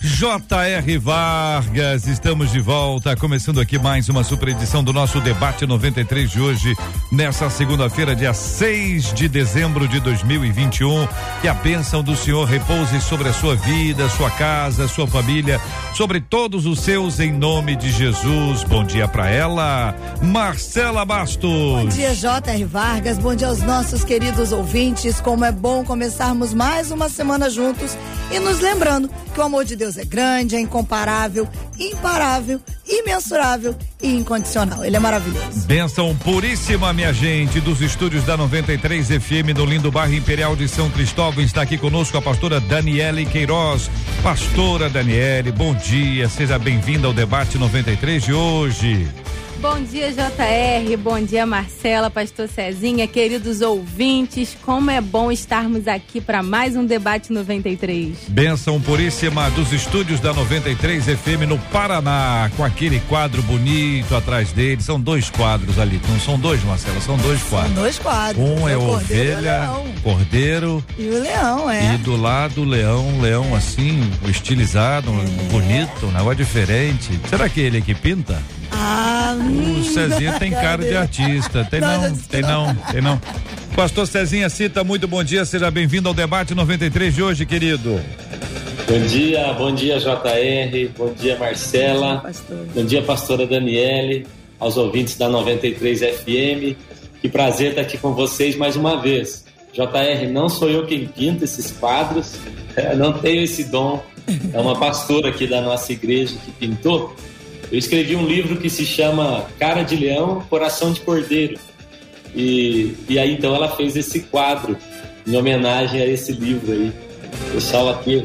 J.R. Vargas, estamos de volta, começando aqui mais uma super edição do nosso debate 93 de hoje, nessa segunda-feira, dia 6 de dezembro de 2021. Que a bênção do Senhor repouse sobre a sua vida, sua casa, sua família, sobre todos os seus, em nome de Jesus. Bom dia para ela, Marcela Bastos. Bom dia, J.R. Vargas. Bom dia aos nossos queridos ouvintes. Como é bom começarmos mais uma semana juntos e nos lembrando que o amor de Deus é grande, é incomparável, imparável, imensurável e incondicional. Ele é maravilhoso. Benção puríssima, minha gente, dos estúdios da 93 FM no lindo bairro Imperial de São Cristóvão. Está aqui conosco a pastora Daniele Queiroz. Pastora Daniele, bom dia, seja bem-vinda ao debate 93 de hoje. Bom dia, JR. Bom dia, Marcela, Pastor Cezinha, queridos ouvintes. Como é bom estarmos aqui para mais um debate 93. Benção puríssima dos estúdios da 93 FM no Paraná, com aquele quadro bonito atrás dele. São dois quadros ali. Não são dois, Marcela, são dois quadros. São dois quadros. Um é o ovelha, cordeiro. E o leão, é. E do lado, leão, leão assim, estilizado, é. bonito, um negócio diferente. Será que ele é que pinta? Ah, o Cezinha tem cara de artista. Tem não, tem não, tem não. Pastor Cezinha Cita, muito bom dia, seja bem-vindo ao debate 93 de hoje, querido. Bom dia, bom dia JR, bom dia Marcela, bom dia pastora Daniele, aos ouvintes da 93 FM. Que prazer estar aqui com vocês mais uma vez. JR, não sou eu quem pinta esses quadros, não tenho esse dom. É uma pastora aqui da nossa igreja que pintou, eu escrevi um livro que se chama Cara de Leão, Coração de Cordeiro. E, e aí então ela fez esse quadro em homenagem a esse livro aí. O pessoal aqui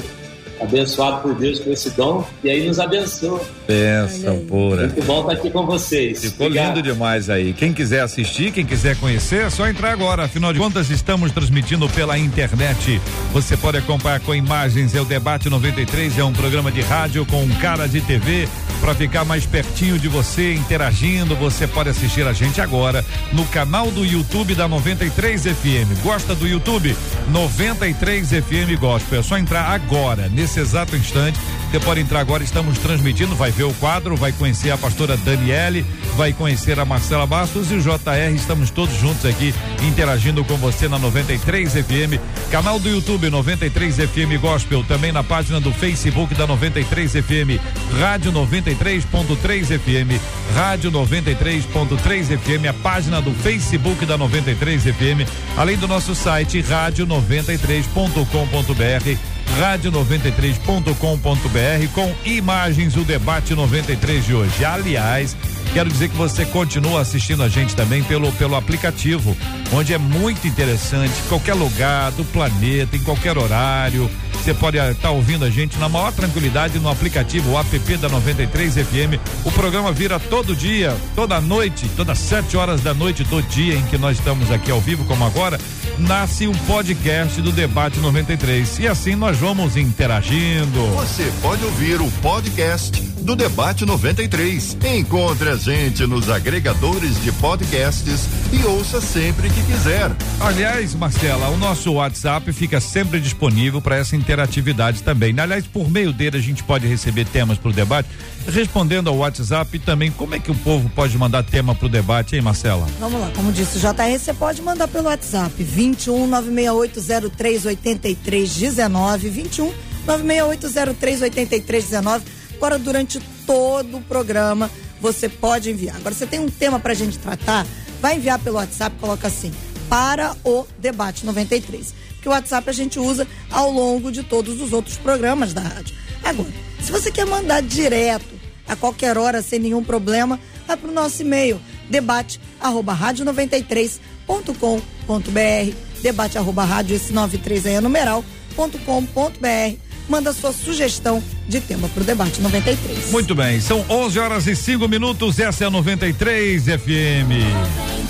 abençoado por Deus com esse dom e aí nos abençoa. Benção pura. Muito bom estar aqui com vocês. Ficou Obrigado. lindo demais aí. Quem quiser assistir, quem quiser conhecer, é só entrar agora. Afinal de contas, estamos transmitindo pela internet. Você pode acompanhar com imagens. É o Debate 93, é um programa de rádio com cara de TV para ficar mais pertinho de você, interagindo. Você pode assistir a gente agora no canal do YouTube da 93 FM. Gosta do YouTube? 93 FM Gospel. É só entrar agora, nesse exato instante. Você pode entrar agora, estamos transmitindo, vai ver o quadro, vai conhecer a pastora Daniele, vai conhecer a Marcela Bastos e o JR. Estamos todos juntos aqui interagindo com você na 93 FM, canal do YouTube 93 FM Gospel, também na página do Facebook da 93 FM, Rádio 93.3 FM, Rádio 93.3 FM, a página do Facebook da 93 FM, além do nosso site rádio93.com.br rádio93.com.br com imagens do debate 93 de hoje. Aliás, quero dizer que você continua assistindo a gente também pelo, pelo aplicativo, onde é muito interessante, qualquer lugar do planeta, em qualquer horário. Você pode estar tá ouvindo a gente na maior tranquilidade no aplicativo o app da 93 FM. O programa vira todo dia, toda noite, todas sete horas da noite do dia em que nós estamos aqui ao vivo, como agora, nasce um podcast do Debate 93. E assim nós vamos interagindo. Você pode ouvir o podcast do Debate 93. Encontre gente nos agregadores de podcasts e ouça sempre que quiser. Aliás, Marcela, o nosso WhatsApp fica sempre disponível para essa interatividade também. Aliás, por meio dele a gente pode receber temas para o debate. Respondendo ao WhatsApp também, como é que o povo pode mandar tema para o debate, hein, Marcela? Vamos lá, como disse o JR, você pode mandar pelo WhatsApp 21 96803 8319 21 96803 8319. Agora, durante todo o programa, você pode enviar. Agora, você tem um tema para a gente tratar, vai enviar pelo WhatsApp, coloca assim, para o debate 93. Que o WhatsApp a gente usa ao longo de todos os outros programas da rádio. Agora, se você quer mandar direto, a qualquer hora, sem nenhum problema, vai para o nosso e-mail, debate arroba rádio 93.com.br, debate arroba rádio, esse 93 aí é numeral, ponto com, ponto br. Manda sua sugestão de tema para o debate 93. Muito bem, são 11 horas e 5 minutos. Essa é a 93 FM.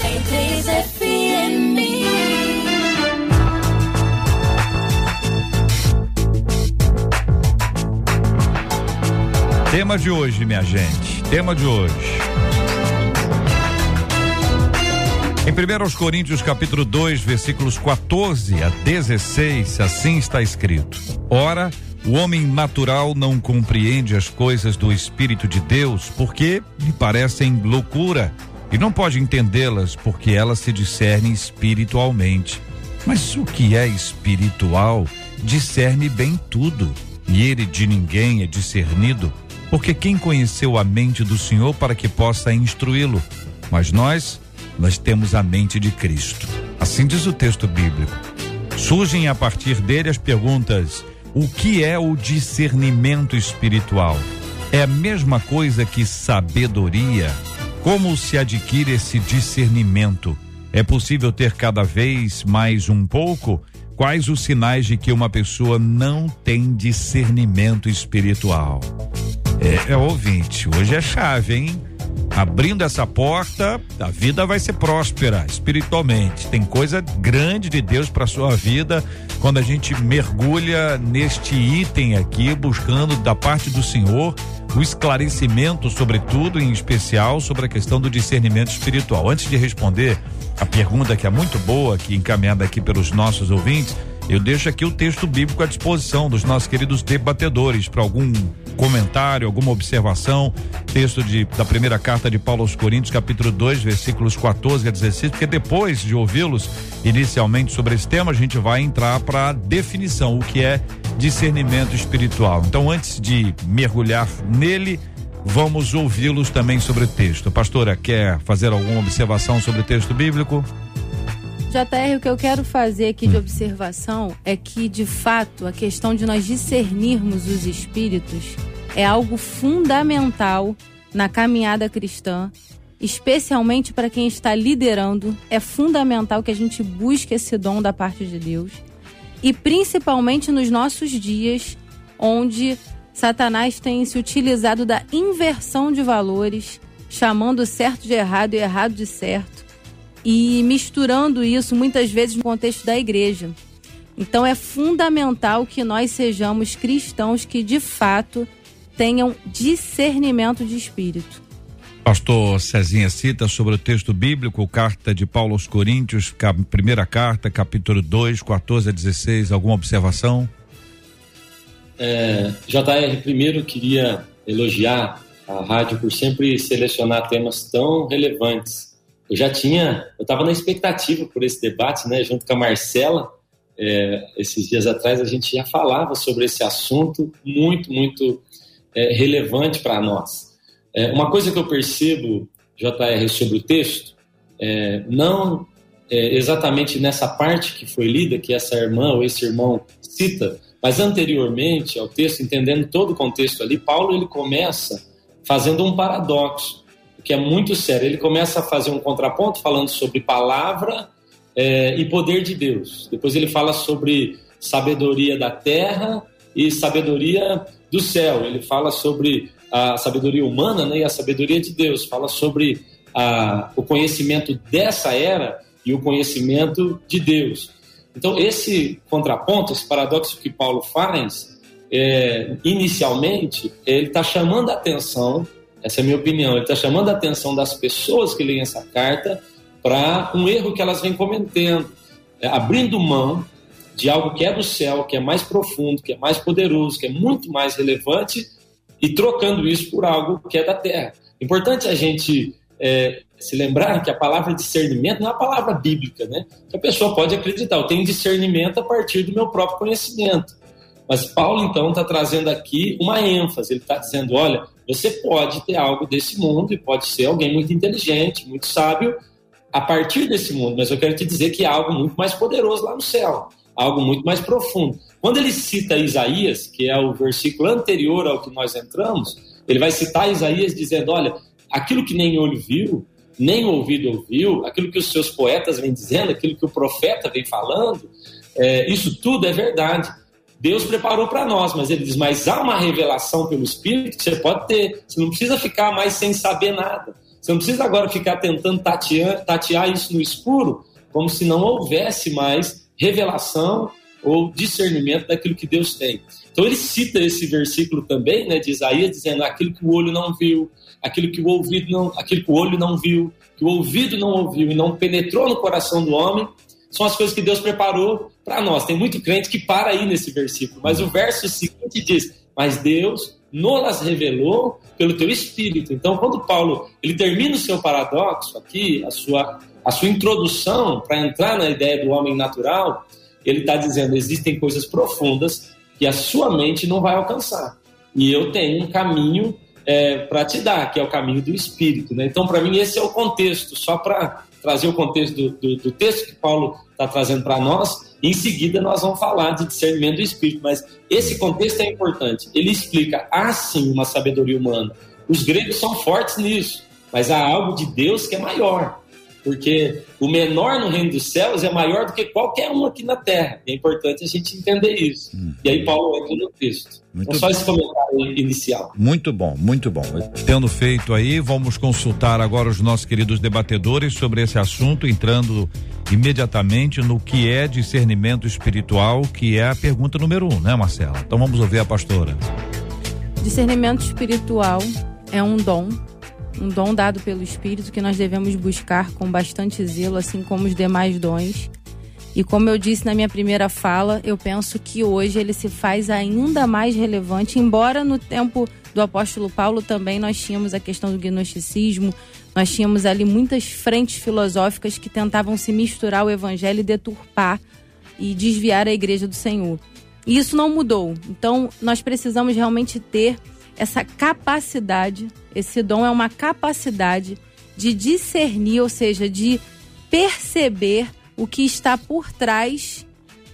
93 FM. Tema de hoje, minha gente. Tema de hoje. Em 1 Coríntios capítulo 2, versículos 14 a 16, assim está escrito: Ora, o homem natural não compreende as coisas do Espírito de Deus porque lhe parecem loucura e não pode entendê-las porque elas se discernem espiritualmente. Mas o que é espiritual discerne bem tudo, e ele de ninguém é discernido porque quem conheceu a mente do Senhor para que possa instruí-lo? Mas nós, nós temos a mente de Cristo. Assim diz o texto bíblico. Surgem a partir dele as perguntas: o que é o discernimento espiritual? É a mesma coisa que sabedoria? Como se adquire esse discernimento? É possível ter cada vez mais um pouco? Quais os sinais de que uma pessoa não tem discernimento espiritual? É, é ouvinte, hoje é chave, hein? Abrindo essa porta, a vida vai ser próspera espiritualmente. Tem coisa grande de Deus para sua vida quando a gente mergulha neste item aqui, buscando da parte do Senhor o esclarecimento, sobretudo, em especial, sobre a questão do discernimento espiritual. Antes de responder a pergunta que é muito boa, que encaminhada aqui pelos nossos ouvintes, eu deixo aqui o texto bíblico à disposição dos nossos queridos debatedores para algum comentário, alguma observação. Texto de, da primeira carta de Paulo aos Coríntios, capítulo 2, versículos 14 a 16, porque depois de ouvi-los inicialmente sobre esse tema, a gente vai entrar para a definição, o que é discernimento espiritual. Então, antes de mergulhar nele, vamos ouvi-los também sobre o texto. Pastora, quer fazer alguma observação sobre o texto bíblico? JR, o que eu quero fazer aqui de observação é que, de fato, a questão de nós discernirmos os espíritos é algo fundamental na caminhada cristã, especialmente para quem está liderando. É fundamental que a gente busque esse dom da parte de Deus. E principalmente nos nossos dias, onde Satanás tem se utilizado da inversão de valores, chamando certo de errado e errado de certo e misturando isso muitas vezes no contexto da igreja. Então é fundamental que nós sejamos cristãos que de fato tenham discernimento de espírito. Pastor Cezinha cita sobre o texto bíblico, carta de Paulo aos Coríntios, primeira carta, capítulo 2, 14 a 16, alguma observação? É, JR, primeiro queria elogiar a rádio por sempre selecionar temas tão relevantes eu já tinha, eu estava na expectativa por esse debate, né, junto com a Marcela, é, esses dias atrás a gente já falava sobre esse assunto muito, muito é, relevante para nós. É, uma coisa que eu percebo, JR, sobre o texto, é, não é, exatamente nessa parte que foi lida, que essa irmã ou esse irmão cita, mas anteriormente ao texto, entendendo todo o contexto ali, Paulo ele começa fazendo um paradoxo que é muito sério. Ele começa a fazer um contraponto falando sobre palavra é, e poder de Deus. Depois ele fala sobre sabedoria da terra e sabedoria do céu. Ele fala sobre a sabedoria humana né, e a sabedoria de Deus. Fala sobre a, o conhecimento dessa era e o conhecimento de Deus. Então, esse contraponto, esse paradoxo que Paulo faz, é, inicialmente, ele está chamando a atenção essa é a minha opinião. Ele está chamando a atenção das pessoas que leem essa carta para um erro que elas vêm cometendo, é, abrindo mão de algo que é do céu, que é mais profundo, que é mais poderoso, que é muito mais relevante e trocando isso por algo que é da terra. Importante a gente é, se lembrar que a palavra discernimento não é uma palavra bíblica, né? Que a pessoa pode acreditar, eu tenho discernimento a partir do meu próprio conhecimento. Mas Paulo, então, está trazendo aqui uma ênfase. Ele está dizendo: olha, você pode ter algo desse mundo e pode ser alguém muito inteligente, muito sábio a partir desse mundo, mas eu quero te dizer que há algo muito mais poderoso lá no céu, algo muito mais profundo. Quando ele cita Isaías, que é o versículo anterior ao que nós entramos, ele vai citar Isaías dizendo: olha, aquilo que nem olho viu, nem ouvido ouviu, aquilo que os seus poetas vêm dizendo, aquilo que o profeta vem falando, é, isso tudo é verdade. Deus preparou para nós, mas ele diz: mas há uma revelação pelo Espírito que você pode ter. Você não precisa ficar mais sem saber nada. Você não precisa agora ficar tentando tatear, tatear isso no escuro, como se não houvesse mais revelação ou discernimento daquilo que Deus tem. Então ele cita esse versículo também, né, de Isaías, dizendo aquilo que o olho não viu, aquilo que o ouvido não, aquilo que o olho não viu, que o ouvido não ouviu e não penetrou no coração do homem, são as coisas que Deus preparou para nós. Tem muito crente que para aí nesse versículo, mas o verso seguinte diz: "Mas Deus nos revelou pelo teu espírito". Então, quando Paulo, ele termina o seu paradoxo aqui, a sua a sua introdução para entrar na ideia do homem natural, ele está dizendo: existem coisas profundas que a sua mente não vai alcançar. E eu tenho um caminho é, para te dar, que é o caminho do Espírito. Né? Então, para mim, esse é o contexto, só para trazer o contexto do, do, do texto que Paulo está trazendo para nós. Em seguida, nós vamos falar de discernimento do Espírito, mas esse contexto é importante. Ele explica, há sim uma sabedoria humana. Os gregos são fortes nisso, mas há algo de Deus que é maior porque o menor no reino dos céus é maior do que qualquer um aqui na terra. é importante a gente entender isso. Hum. E aí Paulo entra no texto. Muito então, só esse comentário inicial. Muito bom, muito bom. Tendo feito aí, vamos consultar agora os nossos queridos debatedores sobre esse assunto, entrando imediatamente no que é discernimento espiritual, que é a pergunta número um, né, Marcela? Então vamos ouvir a pastora. Discernimento espiritual é um dom um dom dado pelo Espírito que nós devemos buscar com bastante zelo, assim como os demais dons. E como eu disse na minha primeira fala, eu penso que hoje ele se faz ainda mais relevante, embora no tempo do apóstolo Paulo também nós tínhamos a questão do gnosticismo, nós tínhamos ali muitas frentes filosóficas que tentavam se misturar o evangelho e deturpar e desviar a igreja do Senhor. E isso não mudou. Então, nós precisamos realmente ter essa capacidade, esse dom é uma capacidade de discernir, ou seja, de perceber o que está por trás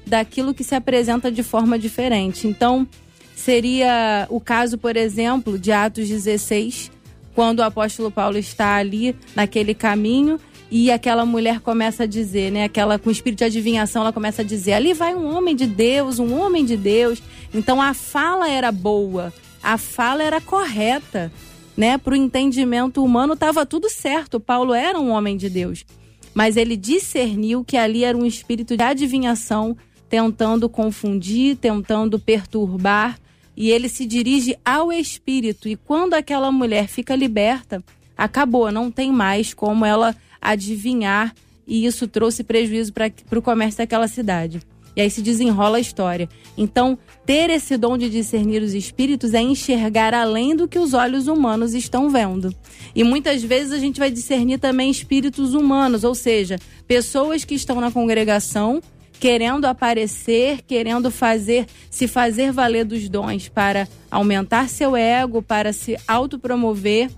daquilo que se apresenta de forma diferente. Então, seria o caso, por exemplo, de Atos 16, quando o apóstolo Paulo está ali naquele caminho e aquela mulher começa a dizer, né, aquela com espírito de adivinhação, ela começa a dizer: "Ali vai um homem de Deus, um homem de Deus". Então a fala era boa, a fala era correta, né? Para o entendimento humano estava tudo certo. Paulo era um homem de Deus, mas ele discerniu que ali era um espírito de adivinhação tentando confundir, tentando perturbar, e ele se dirige ao espírito. E quando aquela mulher fica liberta, acabou, não tem mais como ela adivinhar, e isso trouxe prejuízo para o comércio daquela cidade. E aí se desenrola a história. Então, ter esse dom de discernir os espíritos é enxergar além do que os olhos humanos estão vendo. E muitas vezes a gente vai discernir também espíritos humanos, ou seja, pessoas que estão na congregação querendo aparecer, querendo fazer, se fazer valer dos dons para aumentar seu ego, para se autopromover.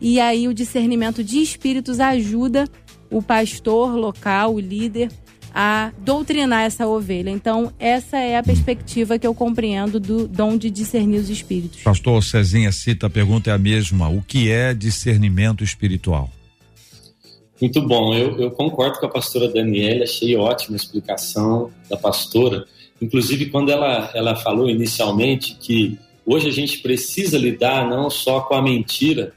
E aí o discernimento de espíritos ajuda o pastor local, o líder, a doutrinar essa ovelha. Então, essa é a perspectiva que eu compreendo do dom de discernir os espíritos. Pastor Cezinha cita, a pergunta é a mesma: o que é discernimento espiritual? Muito bom, eu, eu concordo com a pastora Daniela, achei ótima a explicação da pastora. Inclusive, quando ela, ela falou inicialmente que hoje a gente precisa lidar não só com a mentira,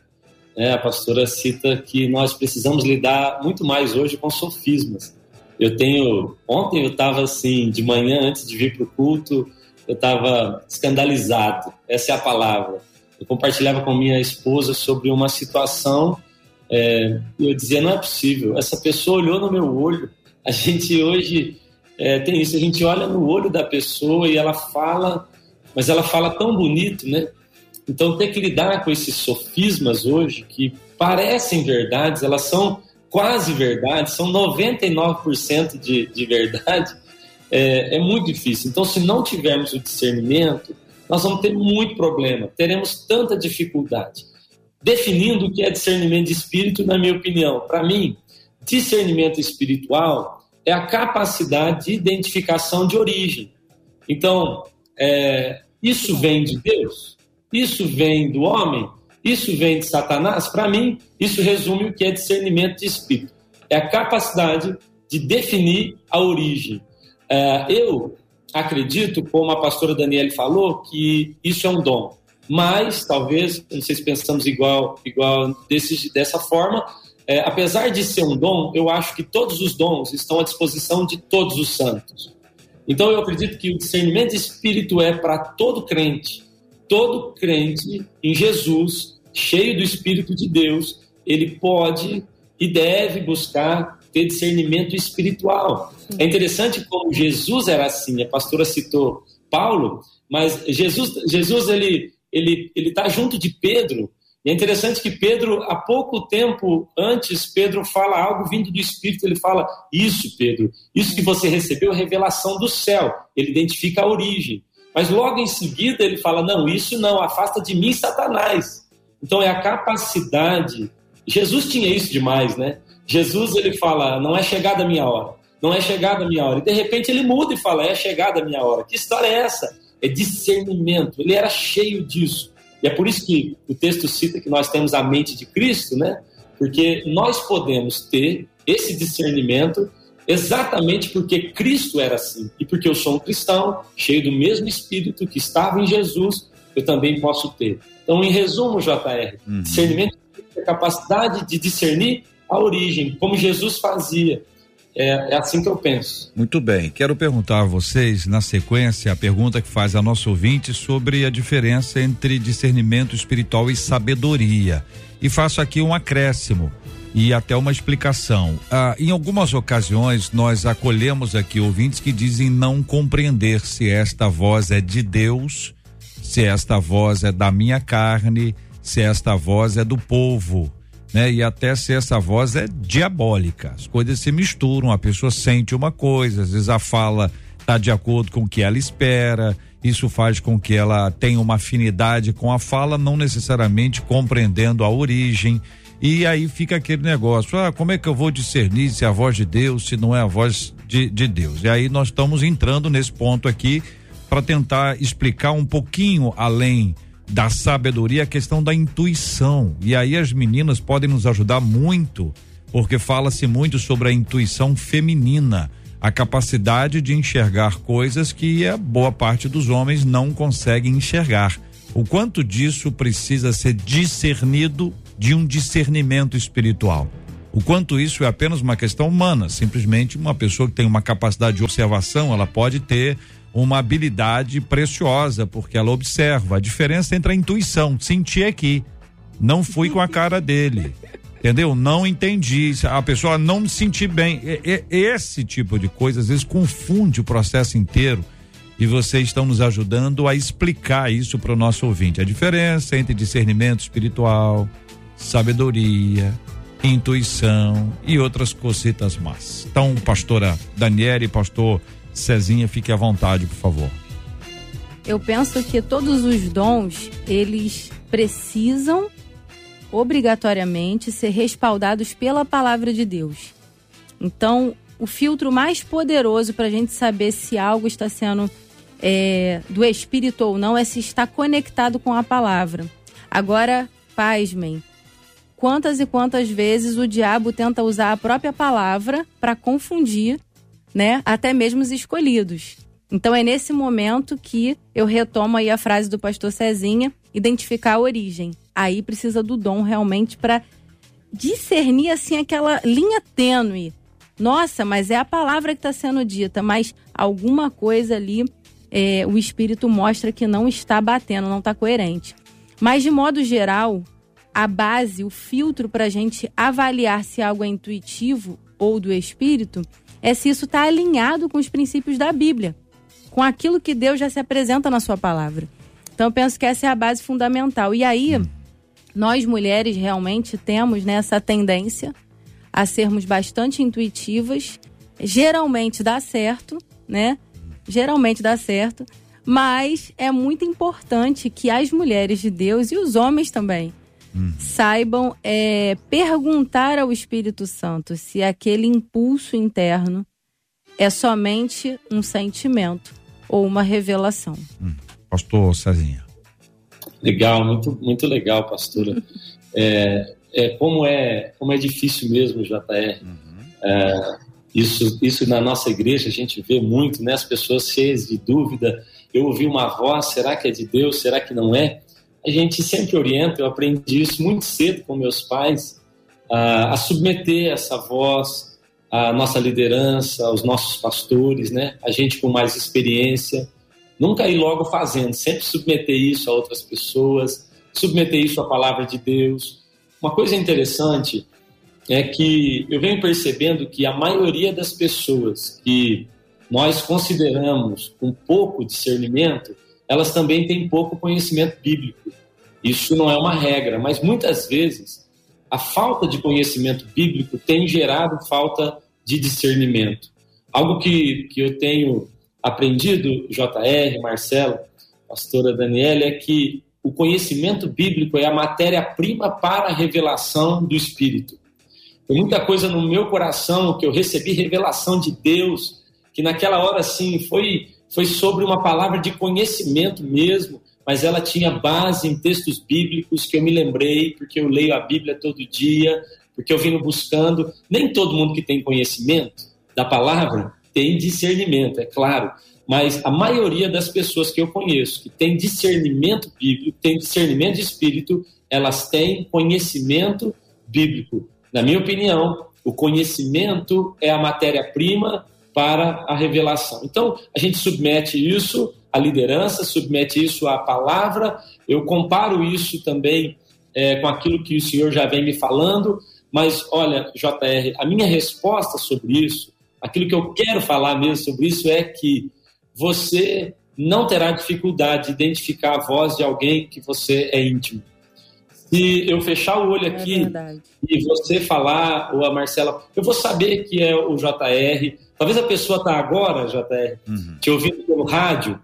né? a pastora cita que nós precisamos lidar muito mais hoje com sofismas. Eu tenho. Ontem eu estava assim, de manhã, antes de vir para o culto, eu estava escandalizado, essa é a palavra. Eu compartilhava com minha esposa sobre uma situação é, eu dizia: não é possível, essa pessoa olhou no meu olho. A gente hoje é, tem isso, a gente olha no olho da pessoa e ela fala, mas ela fala tão bonito, né? Então, ter que lidar com esses sofismas hoje, que parecem verdades, elas são quase verdade, são 99% de, de verdade, é, é muito difícil. Então, se não tivermos o discernimento, nós vamos ter muito problema, teremos tanta dificuldade. Definindo o que é discernimento de espírito, na minha opinião, para mim, discernimento espiritual é a capacidade de identificação de origem. Então, é, isso vem de Deus? Isso vem do homem? Isso vem de Satanás? Para mim, isso resume o que é discernimento de espírito. É a capacidade de definir a origem. É, eu acredito, como a pastora Daniele falou, que isso é um dom. Mas, talvez, não sei se pensamos igual, igual desse, dessa forma, é, apesar de ser um dom, eu acho que todos os dons estão à disposição de todos os santos. Então, eu acredito que o discernimento de espírito é para todo crente. Todo crente em Jesus, cheio do Espírito de Deus, ele pode e deve buscar ter discernimento espiritual. É interessante como Jesus era assim. A pastora citou Paulo, mas Jesus, Jesus ele ele ele está junto de Pedro. E é interessante que Pedro, há pouco tempo antes, Pedro fala algo vindo do Espírito. Ele fala: Isso, Pedro, isso que você recebeu é revelação do céu. Ele identifica a origem. Mas logo em seguida ele fala: Não, isso não, afasta de mim, Satanás. Então é a capacidade. Jesus tinha isso demais, né? Jesus ele fala: Não é chegada a minha hora. Não é chegada a minha hora. E de repente ele muda e fala: É chegada a minha hora. Que história é essa? É discernimento. Ele era cheio disso. E é por isso que o texto cita que nós temos a mente de Cristo, né? Porque nós podemos ter esse discernimento exatamente porque Cristo era assim. E porque eu sou um cristão, cheio do mesmo espírito que estava em Jesus, eu também posso ter. Então, em resumo, JR, uhum. discernimento é a capacidade de discernir a origem, como Jesus fazia. É, é, assim que eu penso. Muito bem. Quero perguntar a vocês, na sequência, a pergunta que faz a nosso ouvinte sobre a diferença entre discernimento espiritual e sabedoria. E faço aqui um acréscimo e até uma explicação. Ah, em algumas ocasiões, nós acolhemos aqui ouvintes que dizem não compreender se esta voz é de Deus, se esta voz é da minha carne, se esta voz é do povo né? E até se essa voz é diabólica. As coisas se misturam, a pessoa sente uma coisa, às vezes a fala está de acordo com o que ela espera, isso faz com que ela tenha uma afinidade com a fala, não necessariamente compreendendo a origem. E aí fica aquele negócio: ah, como é que eu vou discernir se é a voz de Deus, se não é a voz de, de Deus? E aí nós estamos entrando nesse ponto aqui para tentar explicar um pouquinho além da sabedoria, a questão da intuição. E aí as meninas podem nos ajudar muito, porque fala-se muito sobre a intuição feminina, a capacidade de enxergar coisas que a boa parte dos homens não conseguem enxergar. O quanto disso precisa ser discernido de um discernimento espiritual. O quanto isso é apenas uma questão humana, simplesmente uma pessoa que tem uma capacidade de observação, ela pode ter uma habilidade preciosa, porque ela observa a diferença entre a intuição, sentir aqui, não fui com a cara dele. Entendeu? Não entendi. A pessoa não me sentir bem. esse tipo de coisa às vezes confunde o processo inteiro e vocês estão nos ajudando a explicar isso para o nosso ouvinte. A diferença entre discernimento espiritual, sabedoria, intuição e outras cositas más. Então, pastora Daniele, pastor Cezinha, fique à vontade, por favor. Eu penso que todos os dons, eles precisam obrigatoriamente ser respaldados pela palavra de Deus. Então, o filtro mais poderoso para a gente saber se algo está sendo é, do Espírito ou não é se está conectado com a palavra. Agora, pasmem, quantas e quantas vezes o diabo tenta usar a própria palavra para confundir né? Até mesmo os escolhidos. Então é nesse momento que eu retomo aí a frase do pastor Cezinha, identificar a origem. Aí precisa do dom realmente para discernir assim aquela linha tênue. Nossa, mas é a palavra que está sendo dita, mas alguma coisa ali é, o espírito mostra que não está batendo, não está coerente. Mas de modo geral, a base, o filtro para a gente avaliar se algo é intuitivo ou do espírito é se isso está alinhado com os princípios da Bíblia, com aquilo que Deus já se apresenta na sua palavra. Então eu penso que essa é a base fundamental. E aí, nós mulheres realmente temos nessa né, tendência a sermos bastante intuitivas. Geralmente dá certo, né? Geralmente dá certo. Mas é muito importante que as mulheres de Deus e os homens também uhum. saibam é, perguntar ao Espírito Santo se aquele impulso interno é somente um sentimento ou uma revelação. Hum. Pastor Cezinha. Legal, muito, muito legal, pastora. é, é, como, é, como é difícil mesmo, JR. Uhum. É, Isso, isso na nossa igreja a gente vê muito, né? As pessoas cheias de dúvida. Eu ouvi uma voz, será que é de Deus? Será que não é? A gente sempre orienta, eu aprendi isso muito cedo com meus pais, a, a submeter essa voz à nossa liderança, aos nossos pastores, né? A gente com mais experiência. Nunca ir logo fazendo, sempre submeter isso a outras pessoas, submeter isso à palavra de Deus. Uma coisa interessante é que eu venho percebendo que a maioria das pessoas que nós consideramos com pouco discernimento, elas também têm pouco conhecimento bíblico. Isso não é uma regra, mas muitas vezes a falta de conhecimento bíblico tem gerado falta de discernimento. Algo que, que eu tenho aprendido, JR, Marcelo, pastora Daniela, é que o conhecimento bíblico é a matéria-prima para a revelação do Espírito. Tem muita coisa no meu coração que eu recebi revelação de Deus, que naquela hora sim foi foi sobre uma palavra de conhecimento mesmo, mas ela tinha base em textos bíblicos que eu me lembrei, porque eu leio a Bíblia todo dia, porque eu vim buscando. Nem todo mundo que tem conhecimento da palavra tem discernimento, é claro, mas a maioria das pessoas que eu conheço que tem discernimento bíblico, tem discernimento de espírito, elas têm conhecimento bíblico. Na minha opinião, o conhecimento é a matéria-prima para a revelação. Então, a gente submete isso à liderança, submete isso à palavra. Eu comparo isso também é, com aquilo que o senhor já vem me falando. Mas, olha, JR, a minha resposta sobre isso, aquilo que eu quero falar mesmo sobre isso é que você não terá dificuldade de identificar a voz de alguém que você é íntimo. Se eu fechar o olho é aqui é e você falar, ou a Marcela, eu vou saber que é o JR. Talvez a pessoa está agora, JR, uhum. te ouvindo pelo rádio.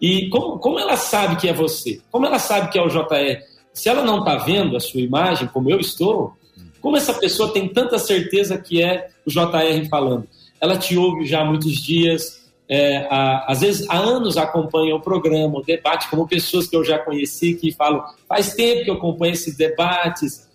E como, como ela sabe que é você? Como ela sabe que é o JR? Se ela não está vendo a sua imagem, como eu estou, como essa pessoa tem tanta certeza que é o JR falando? Ela te ouve já há muitos dias, é, há, às vezes há anos acompanham o programa, o debate, como pessoas que eu já conheci que falam, faz tempo que eu acompanho esses debates,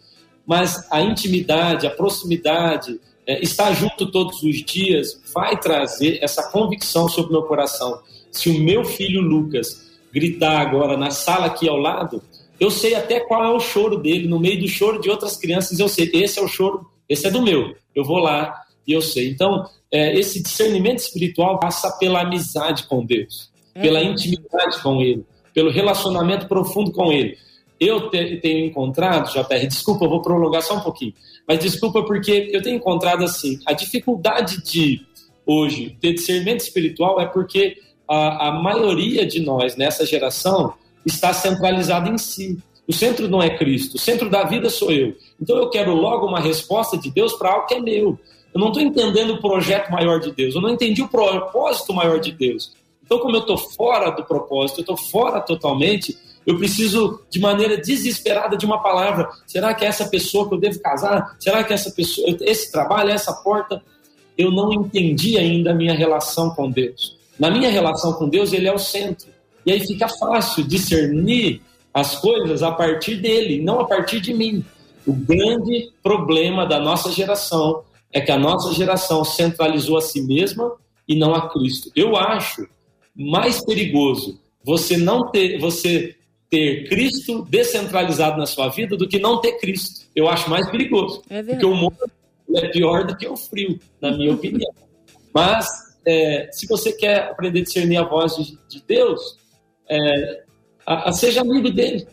mas a intimidade, a proximidade, é, estar junto todos os dias vai trazer essa convicção sobre o meu coração. Se o meu filho Lucas gritar agora na sala aqui ao lado, eu sei até qual é o choro dele, no meio do choro de outras crianças, eu sei, esse é o choro, esse é do meu. Eu vou lá e eu sei. Então, é, esse discernimento espiritual passa pela amizade com Deus, é. pela intimidade com Ele, pelo relacionamento profundo com Ele. Eu te, tenho encontrado, JR, desculpa, eu vou prolongar só um pouquinho, mas desculpa porque eu tenho encontrado assim, a dificuldade de hoje ter discernimento espiritual é porque a, a maioria de nós nessa geração está centralizada em si. O centro não é Cristo, o centro da vida sou eu. Então eu quero logo uma resposta de Deus para algo que é meu. Eu não estou entendendo o projeto maior de Deus, eu não entendi o propósito maior de Deus. Então, como eu estou fora do propósito, eu estou fora totalmente, eu preciso de maneira desesperada de uma palavra. Será que é essa pessoa que eu devo casar? Será que é essa pessoa, esse trabalho, essa porta? Eu não entendi ainda a minha relação com Deus. Na minha relação com Deus, Ele é o centro. E aí fica fácil discernir as coisas a partir dele, não a partir de mim. O grande problema da nossa geração é que a nossa geração centralizou a si mesma e não a Cristo. Eu acho mais perigoso você não ter, você ter Cristo descentralizado na sua vida do que não ter Cristo. Eu acho mais perigoso. É porque o mundo é pior do que o frio, na minha opinião. Mas é, se você quer aprender a discernir a voz de, de Deus, é, a, a seja amigo dele.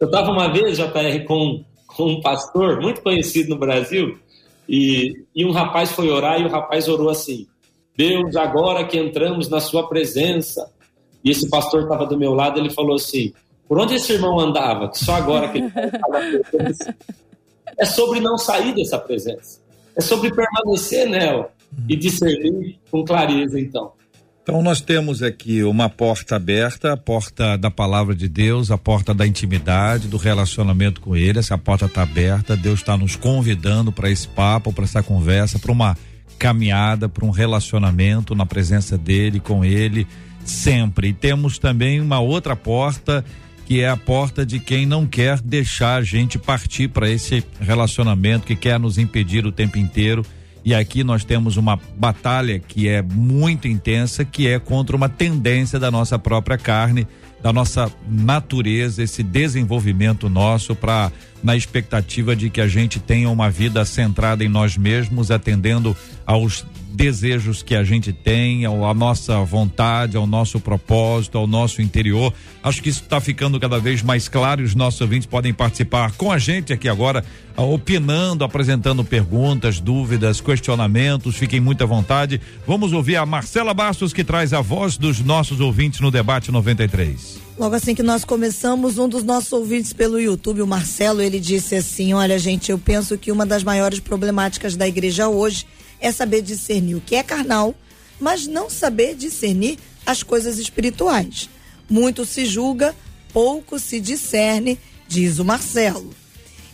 Eu estava uma vez, JR, com, com um pastor muito conhecido no Brasil, e, e um rapaz foi orar e o rapaz orou assim: Deus, agora que entramos na Sua presença. E esse pastor estava do meu lado, ele falou assim: Por onde esse irmão andava? Que só agora que ele É sobre não sair dessa presença. É sobre permanecer nela e discernir com clareza, então. Então nós temos aqui uma porta aberta, a porta da palavra de Deus, a porta da intimidade, do relacionamento com Ele. Essa porta está aberta. Deus está nos convidando para esse papo, para essa conversa, para uma caminhada, para um relacionamento na presença dele, com Ele, sempre. E temos também uma outra porta que é a porta de quem não quer deixar a gente partir para esse relacionamento, que quer nos impedir o tempo inteiro. E aqui nós temos uma batalha que é muito intensa, que é contra uma tendência da nossa própria carne, da nossa natureza, esse desenvolvimento nosso para na expectativa de que a gente tenha uma vida centrada em nós mesmos, atendendo aos desejos que a gente tem, à nossa vontade, ao nosso propósito, ao nosso interior. Acho que isso está ficando cada vez mais claro e os nossos ouvintes podem participar com a gente aqui agora, opinando, apresentando perguntas, dúvidas, questionamentos. Fiquem muito à vontade. Vamos ouvir a Marcela Bastos que traz a voz dos nossos ouvintes no debate 93. Logo assim que nós começamos, um dos nossos ouvintes pelo YouTube, o Marcelo, ele disse assim: Olha, gente, eu penso que uma das maiores problemáticas da igreja hoje é saber discernir o que é carnal, mas não saber discernir as coisas espirituais. Muito se julga, pouco se discerne, diz o Marcelo.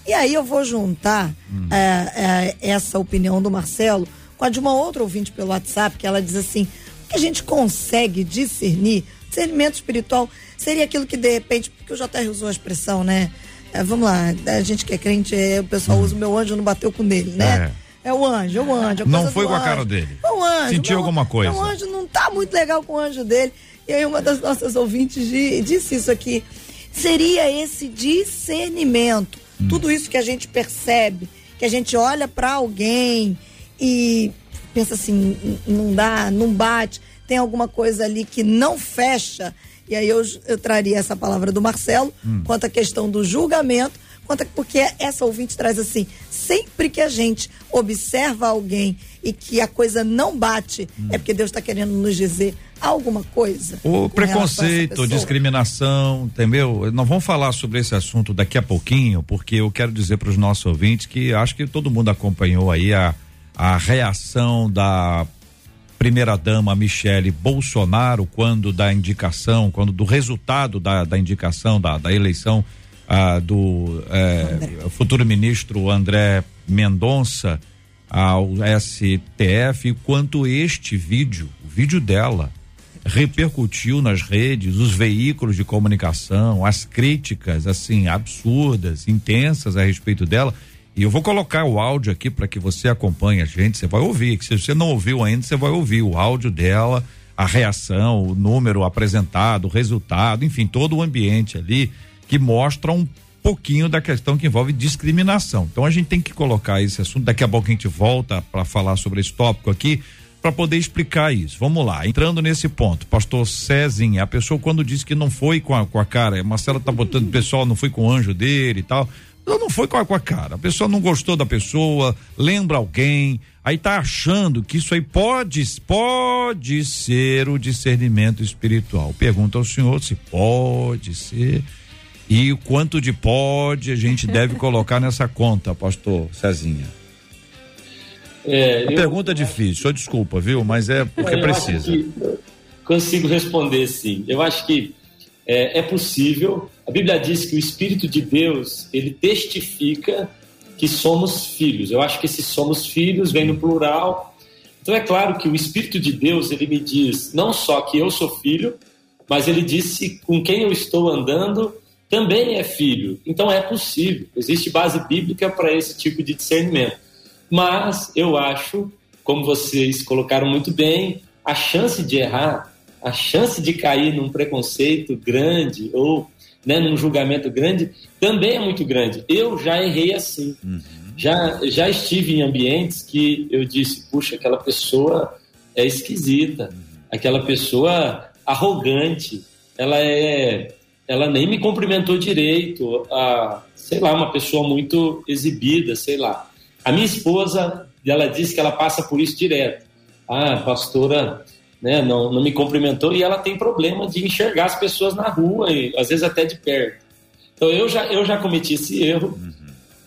E aí eu vou juntar hum. é, é, essa opinião do Marcelo com a de uma outra ouvinte pelo WhatsApp, que ela diz assim: o que a gente consegue discernir? Discernimento espiritual seria aquilo que de repente, porque o JR usou a expressão, né? É, vamos lá, a gente que é crente, é, o pessoal usa o meu anjo não bateu com dele, né? É. o anjo, é o anjo. É não foi com a cara dele. É o anjo. Sentiu meu, alguma coisa. O anjo não tá muito legal com o anjo dele. E aí uma das nossas ouvintes disse isso aqui. Seria esse discernimento. Hum. Tudo isso que a gente percebe, que a gente olha para alguém e pensa assim, não dá, não bate, tem alguma coisa ali que não fecha e aí eu, eu traria essa palavra do Marcelo hum. quanto à questão do julgamento, quanto a, porque essa ouvinte traz assim: sempre que a gente observa alguém e que a coisa não bate, hum. é porque Deus está querendo nos dizer alguma coisa. O preconceito, discriminação, entendeu? Nós vamos falar sobre esse assunto daqui a pouquinho, porque eu quero dizer para os nossos ouvintes que acho que todo mundo acompanhou aí a, a reação da primeira dama Michele Bolsonaro quando da indicação, quando do resultado da, da indicação da, da eleição ah, do eh, futuro ministro André Mendonça ao STF, quanto este vídeo, o vídeo dela, repercutiu nas redes, os veículos de comunicação, as críticas assim absurdas, intensas a respeito dela e eu vou colocar o áudio aqui para que você acompanhe a gente. Você vai ouvir. Se você não ouviu ainda, você vai ouvir o áudio dela, a reação, o número apresentado, o resultado, enfim, todo o ambiente ali que mostra um pouquinho da questão que envolve discriminação. Então a gente tem que colocar esse assunto. Daqui a pouco a gente volta para falar sobre esse tópico aqui para poder explicar isso. Vamos lá, entrando nesse ponto, pastor Cezinha, a pessoa quando disse que não foi com a, com a cara, Marcela tá botando pessoal, não foi com o anjo dele e tal. Ela não foi com a, com a cara. A pessoa não gostou da pessoa, lembra alguém, aí tá achando que isso aí pode, pode ser o discernimento espiritual. Pergunta ao senhor se pode ser e o quanto de pode a gente deve colocar nessa conta, pastor Cezinha. É, a eu, pergunta difícil, só desculpa, viu? Mas é porque precisa. consigo responder sim. Eu acho que é, é possível. A Bíblia diz que o Espírito de Deus ele testifica que somos filhos. Eu acho que esses somos filhos vem no plural. Então é claro que o Espírito de Deus ele me diz não só que eu sou filho, mas ele disse com quem eu estou andando também é filho. Então é possível. Existe base bíblica para esse tipo de discernimento. Mas eu acho, como vocês colocaram muito bem, a chance de errar a chance de cair num preconceito grande ou né, num julgamento grande também é muito grande. Eu já errei assim. Uhum. Já, já estive em ambientes que eu disse, puxa, aquela pessoa é esquisita, uhum. aquela pessoa arrogante, ela é, ela nem me cumprimentou direito, a, sei lá, uma pessoa muito exibida, sei lá. A minha esposa, ela disse que ela passa por isso direto. Ah, pastora, né, não, não me cumprimentou e ela tem problema de enxergar as pessoas na rua, e, às vezes até de perto. Então eu já, eu já cometi esse erro, uhum.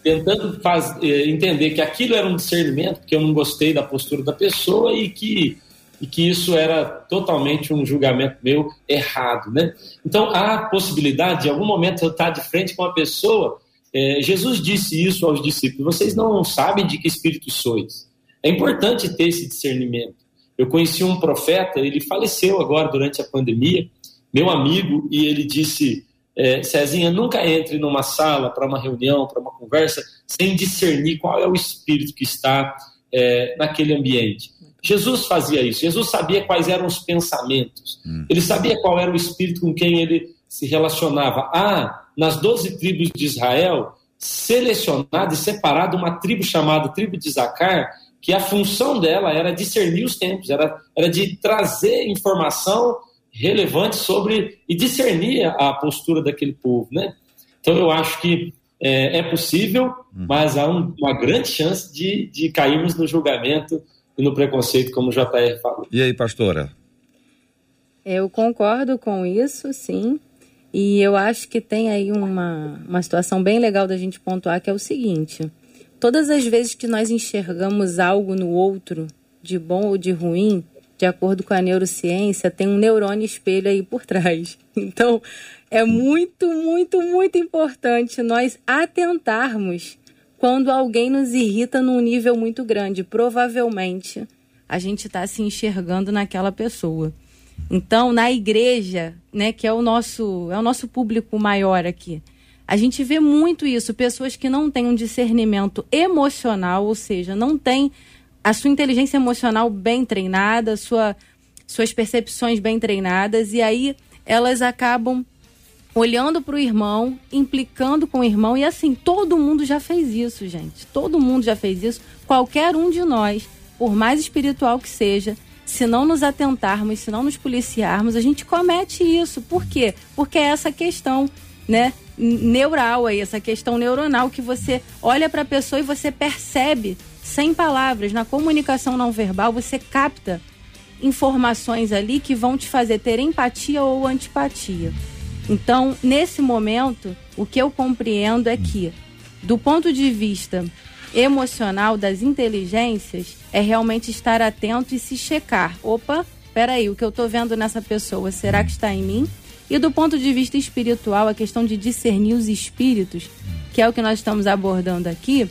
tentando faz, eh, entender que aquilo era um discernimento, que eu não gostei da postura da pessoa e que, e que isso era totalmente um julgamento meu errado. Né? Então há a possibilidade de, em algum momento, eu estar de frente com uma pessoa. Eh, Jesus disse isso aos discípulos: vocês não sabem de que espírito sois. É importante ter esse discernimento. Eu conheci um profeta, ele faleceu agora durante a pandemia, meu amigo, e ele disse: é, Cezinha, nunca entre numa sala para uma reunião, para uma conversa, sem discernir qual é o espírito que está é, naquele ambiente. Jesus fazia isso. Jesus sabia quais eram os pensamentos. Hum. Ele sabia qual era o espírito com quem ele se relacionava. Ah, nas doze tribos de Israel, selecionada e separada uma tribo chamada tribo de Zacar, que a função dela era discernir os tempos, era, era de trazer informação relevante sobre e discernir a postura daquele povo, né? Então eu acho que é, é possível, uhum. mas há um, uma grande chance de, de cairmos no julgamento e no preconceito, como o JR falou. E aí, pastora? Eu concordo com isso, sim. E eu acho que tem aí uma, uma situação bem legal da gente pontuar, que é o seguinte: todas as vezes que nós enxergamos algo no outro, de bom ou de ruim, de acordo com a neurociência, tem um neurônio espelho aí por trás. Então, é muito, muito, muito importante nós atentarmos quando alguém nos irrita num nível muito grande. Provavelmente a gente está se enxergando naquela pessoa. Então, na igreja, né, que é o nosso, é o nosso público maior aqui, a gente vê muito isso, pessoas que não têm um discernimento emocional, ou seja, não têm a sua inteligência emocional bem treinada, sua, suas percepções bem treinadas, e aí elas acabam olhando para o irmão, implicando com o irmão, e assim, todo mundo já fez isso, gente. Todo mundo já fez isso. Qualquer um de nós, por mais espiritual que seja, se não nos atentarmos, se não nos policiarmos, a gente comete isso. Por quê? Porque é essa questão, né, neural aí, essa questão neuronal que você olha para a pessoa e você percebe sem palavras, na comunicação não verbal, você capta informações ali que vão te fazer ter empatia ou antipatia. Então, nesse momento, o que eu compreendo é que, do ponto de vista emocional das inteligências, é realmente estar atento e se checar. Opa, peraí, o que eu estou vendo nessa pessoa, será que está em mim? E do ponto de vista espiritual, a questão de discernir os espíritos, que é o que nós estamos abordando aqui,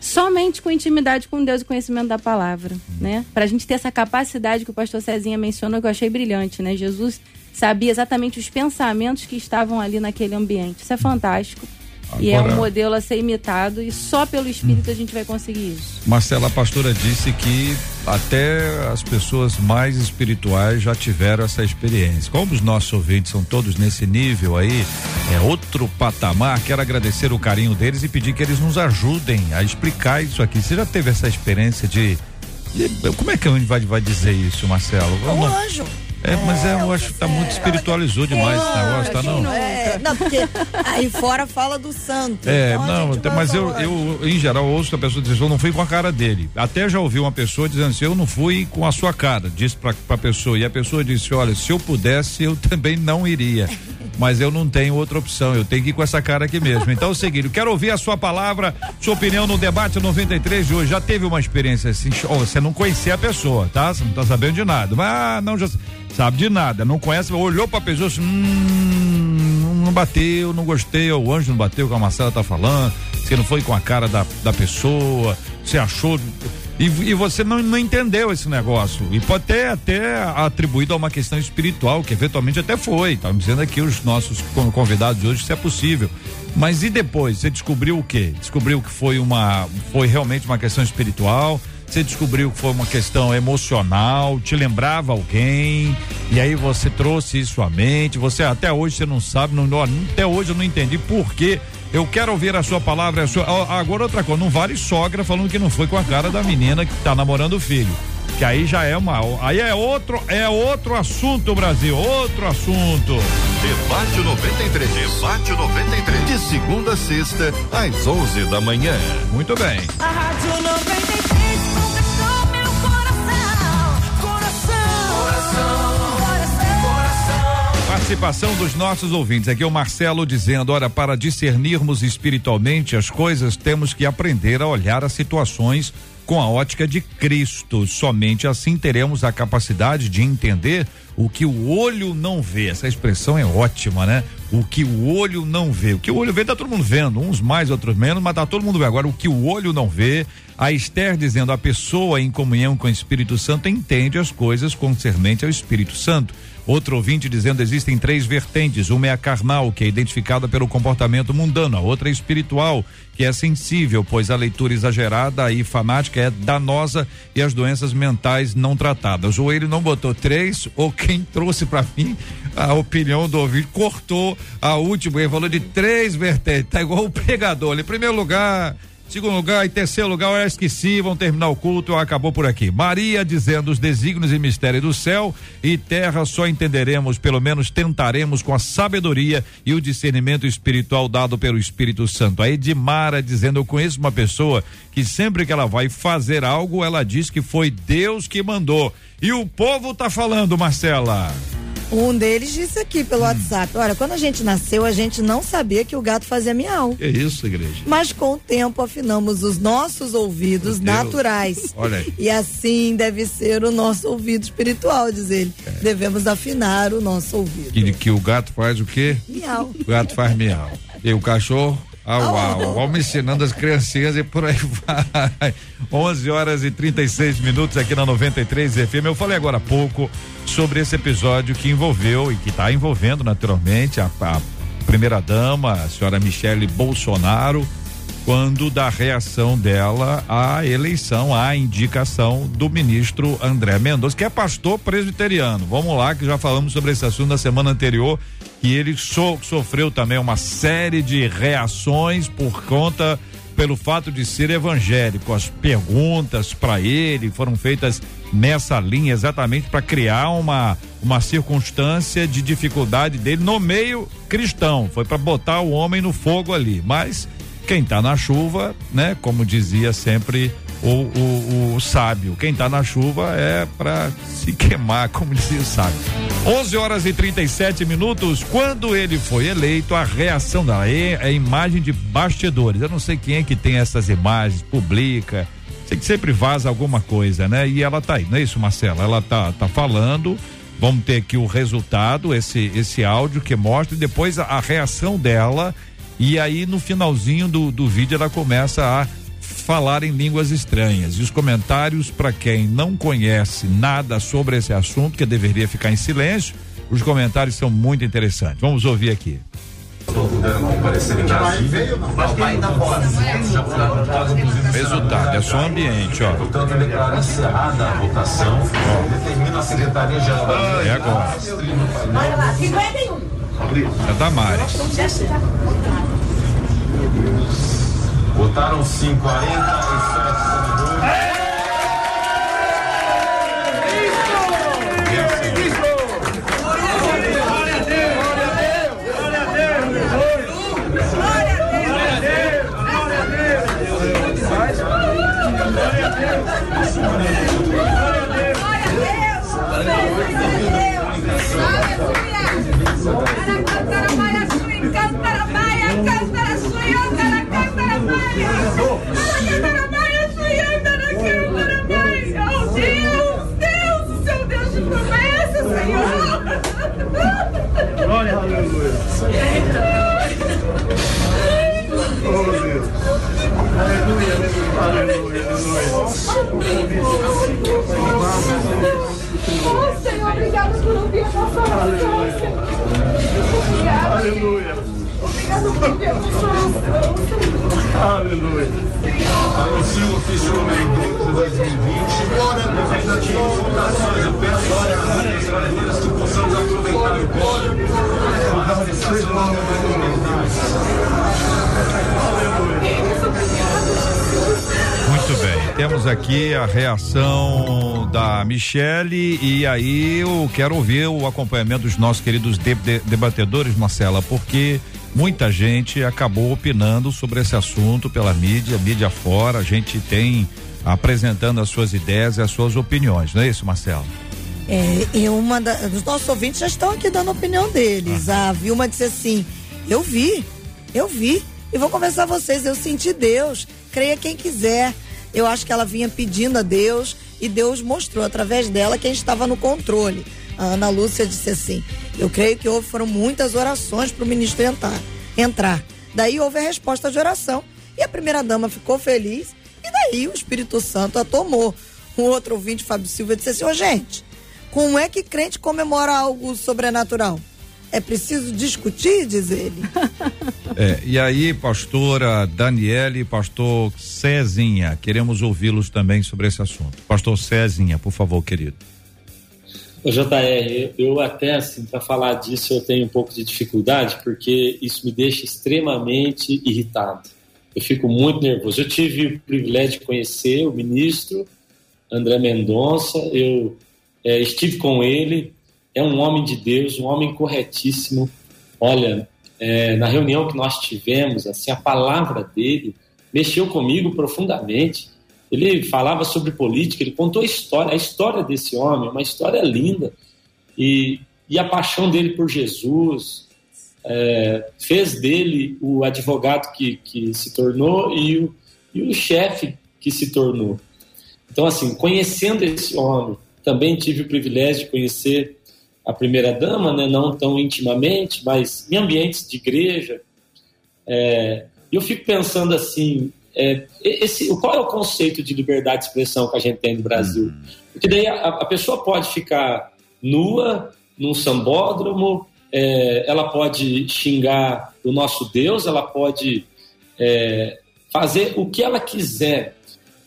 somente com intimidade com Deus e conhecimento da palavra, né? Para a gente ter essa capacidade que o pastor Cezinha mencionou, que eu achei brilhante, né? Jesus sabia exatamente os pensamentos que estavam ali naquele ambiente. Isso é fantástico. Agora, e é um modelo a ser imitado e só pelo Espírito hum. a gente vai conseguir isso. Marcela, a pastora disse que até as pessoas mais espirituais já tiveram essa experiência. Como os nossos ouvintes são todos nesse nível aí, é outro patamar. Quero agradecer o carinho deles e pedir que eles nos ajudem a explicar isso aqui. Você já teve essa experiência de. de como é que a gente vai, vai dizer isso, Marcelo? Um anjo. É, mas é, eu acho que tá muito espiritualizou demais esse negócio, tá não? É, não, porque aí fora fala do santo. É, então não, mas eu, eu, em geral, ouço a pessoa diz, eu não fui com a cara dele. Até já ouvi uma pessoa dizendo assim, eu não fui com a sua cara, disse pra, pra pessoa. E a pessoa disse, olha, se eu pudesse, eu também não iria. Mas eu não tenho outra opção, eu tenho que ir com essa cara aqui mesmo. Então é o seguinte, eu quero ouvir a sua palavra, sua opinião no debate 93 de hoje. Já teve uma experiência assim, oh, você não conhecia a pessoa, tá? Você não tá sabendo de nada. Mas, ah, não, já sabe de nada, não conhece, olhou pra pessoa assim, hum, não bateu, não gostei, o anjo não bateu, como a Marcela tá falando, você não foi com a cara da, da pessoa, você achou. E, e você não, não entendeu esse negócio. E pode ter até atribuído a uma questão espiritual, que eventualmente até foi. Estamos dizendo aqui os nossos convidados de hoje se é possível. Mas e depois? Você descobriu o quê? Descobriu que foi uma. Foi realmente uma questão espiritual? Você descobriu que foi uma questão emocional, te lembrava alguém, e aí você trouxe isso à mente. Você até hoje você não sabe, não, até hoje eu não entendi por quê. Eu quero ouvir a sua palavra. A sua, agora outra coisa, não vale sogra falando que não foi com a cara da menina que tá namorando o filho. Que aí já é uma. Aí é outro, é outro assunto, Brasil. Outro assunto. Debate 93. Debate 93. De segunda a sexta, às 11 da manhã. Muito bem. A Rádio 93. Participação dos nossos ouvintes. Aqui é o Marcelo dizendo: olha, para discernirmos espiritualmente as coisas, temos que aprender a olhar as situações com a ótica de Cristo. Somente assim teremos a capacidade de entender o que o olho não vê. Essa expressão é ótima, né? O que o olho não vê. O que o olho vê, tá todo mundo vendo, uns mais, outros menos, mas tá todo mundo vendo. Agora, o que o olho não vê, a Esther dizendo: a pessoa em comunhão com o Espírito Santo entende as coisas concernentes ao Espírito Santo. Outro ouvinte dizendo existem três vertentes. Uma é a carnal, que é identificada pelo comportamento mundano. A outra é espiritual, que é sensível, pois a leitura exagerada e fanática é danosa e as doenças mentais não tratadas. Ou ele não botou três, ou quem trouxe para mim a opinião do ouvinte cortou a última. Ele falou de três vertentes. Tá igual o pregador. Em primeiro lugar, Segundo lugar e terceiro lugar, eu esqueci, vão terminar o culto, acabou por aqui. Maria dizendo os desígnios e mistérios do céu e terra só entenderemos, pelo menos tentaremos com a sabedoria e o discernimento espiritual dado pelo Espírito Santo. A Edmara dizendo, eu conheço uma pessoa que sempre que ela vai fazer algo, ela diz que foi Deus que mandou. E o povo tá falando, Marcela. Um deles disse aqui pelo hum. WhatsApp: Olha, quando a gente nasceu, a gente não sabia que o gato fazia miau. É isso, igreja. Mas com o tempo afinamos os nossos ouvidos naturais. Olha aí. E assim deve ser o nosso ouvido espiritual, diz ele. É. Devemos afinar o nosso ouvido. Que, que o gato faz o quê? Miau. O gato faz miau. E o cachorro? Au. Vamos ensinando as criancinhas e por aí vai. 11 horas e 36 minutos aqui na 93 FM. Eu falei agora há pouco sobre esse episódio que envolveu e que está envolvendo naturalmente a, a primeira dama, a senhora Michele Bolsonaro, quando da reação dela à eleição, à indicação do ministro André Mendonça, que é pastor presbiteriano. Vamos lá, que já falamos sobre esse assunto na semana anterior, que ele so, sofreu também uma série de reações por conta pelo fato de ser evangélico. As perguntas para ele foram feitas nessa linha exatamente para criar uma uma circunstância de dificuldade dele no meio cristão. Foi para botar o homem no fogo ali, mas quem está na chuva, né? Como dizia sempre o, o, o sábio, quem está na chuva é para se queimar, como dizia o sábio. 11 horas e 37 minutos. Quando ele foi eleito, a reação dela é, é imagem de bastidores. Eu não sei quem é que tem essas imagens, publica. Sei que sempre vaza alguma coisa, né? E ela tá aí, não é isso, Marcela? Ela tá, tá falando. Vamos ter aqui o resultado, esse, esse áudio que mostra, e depois a, a reação dela e aí no finalzinho do, do vídeo ela começa a falar em línguas estranhas. E os comentários, para quem não conhece nada sobre esse assunto, que deveria ficar em silêncio, os comentários são muito interessantes. Vamos ouvir aqui. Resultado, é só ambiente, ó. Portanto, declaro encerrada a votação. Determina a Secretaria Geral. É agora. Olha lá, 51. É Damares. Votaram sim, 47 senadores. Glória, aleluia. Oh, Deus. Aleluia, aleluia, aleluia. Oh, Senhor, obrigado por ouvir a nossa oração. Aleluia. Obrigado por a Senhor. Aleluia. Anuncio o ofício número 2 de 2020. Legislativo de votações. Eu peço às senhoras que possamos aproveitar o código para a cessação Muito bem, temos aqui a reação da Michele e aí eu quero ouvir o acompanhamento dos nossos queridos de, de, debatedores, Marcela, porque muita gente acabou opinando sobre esse assunto pela mídia, mídia fora, a gente tem apresentando as suas ideias e as suas opiniões, não é isso, Marcelo? É, e uma da, os nossos ouvintes já estão aqui dando a opinião deles. Ah. A Vilma disse assim: Eu vi, eu vi, e vou conversar a vocês, eu senti Deus, creia quem quiser. Eu acho que ela vinha pedindo a Deus e Deus mostrou através dela quem estava no controle. A Ana Lúcia disse assim: Eu creio que houve foram muitas orações para o ministro entrar, entrar. Daí houve a resposta de oração e a primeira dama ficou feliz e daí o Espírito Santo a tomou. Um outro ouvinte, Fábio Silva, disse assim: Ô oh, gente, Como é que crente comemora algo sobrenatural? É preciso discutir, diz ele. É, e aí, pastora Daniele e pastor Cezinha, queremos ouvi-los também sobre esse assunto. Pastor Cezinha, por favor, querido. JR, eu até assim, para falar disso, eu tenho um pouco de dificuldade, porque isso me deixa extremamente irritado. Eu fico muito nervoso. Eu tive o privilégio de conhecer o ministro André Mendonça, eu é, estive com ele, é um homem de Deus, um homem corretíssimo. Olha, é, na reunião que nós tivemos, assim, a palavra dele mexeu comigo profundamente. Ele falava sobre política, ele contou a história, a história desse homem, uma história linda. E, e a paixão dele por Jesus é, fez dele o advogado que, que se tornou e o, e o chefe que se tornou. Então, assim, conhecendo esse homem, também tive o privilégio de conhecer a primeira-dama, né, não tão intimamente, mas em ambientes de igreja. É, eu fico pensando assim, é, esse, qual é o conceito de liberdade de expressão que a gente tem no Brasil? Uhum. Porque daí a, a, pessoa pode ficar nua num sambódromo, é, ela pode xingar o nosso Deus, ela pode é, fazer o que ela quiser.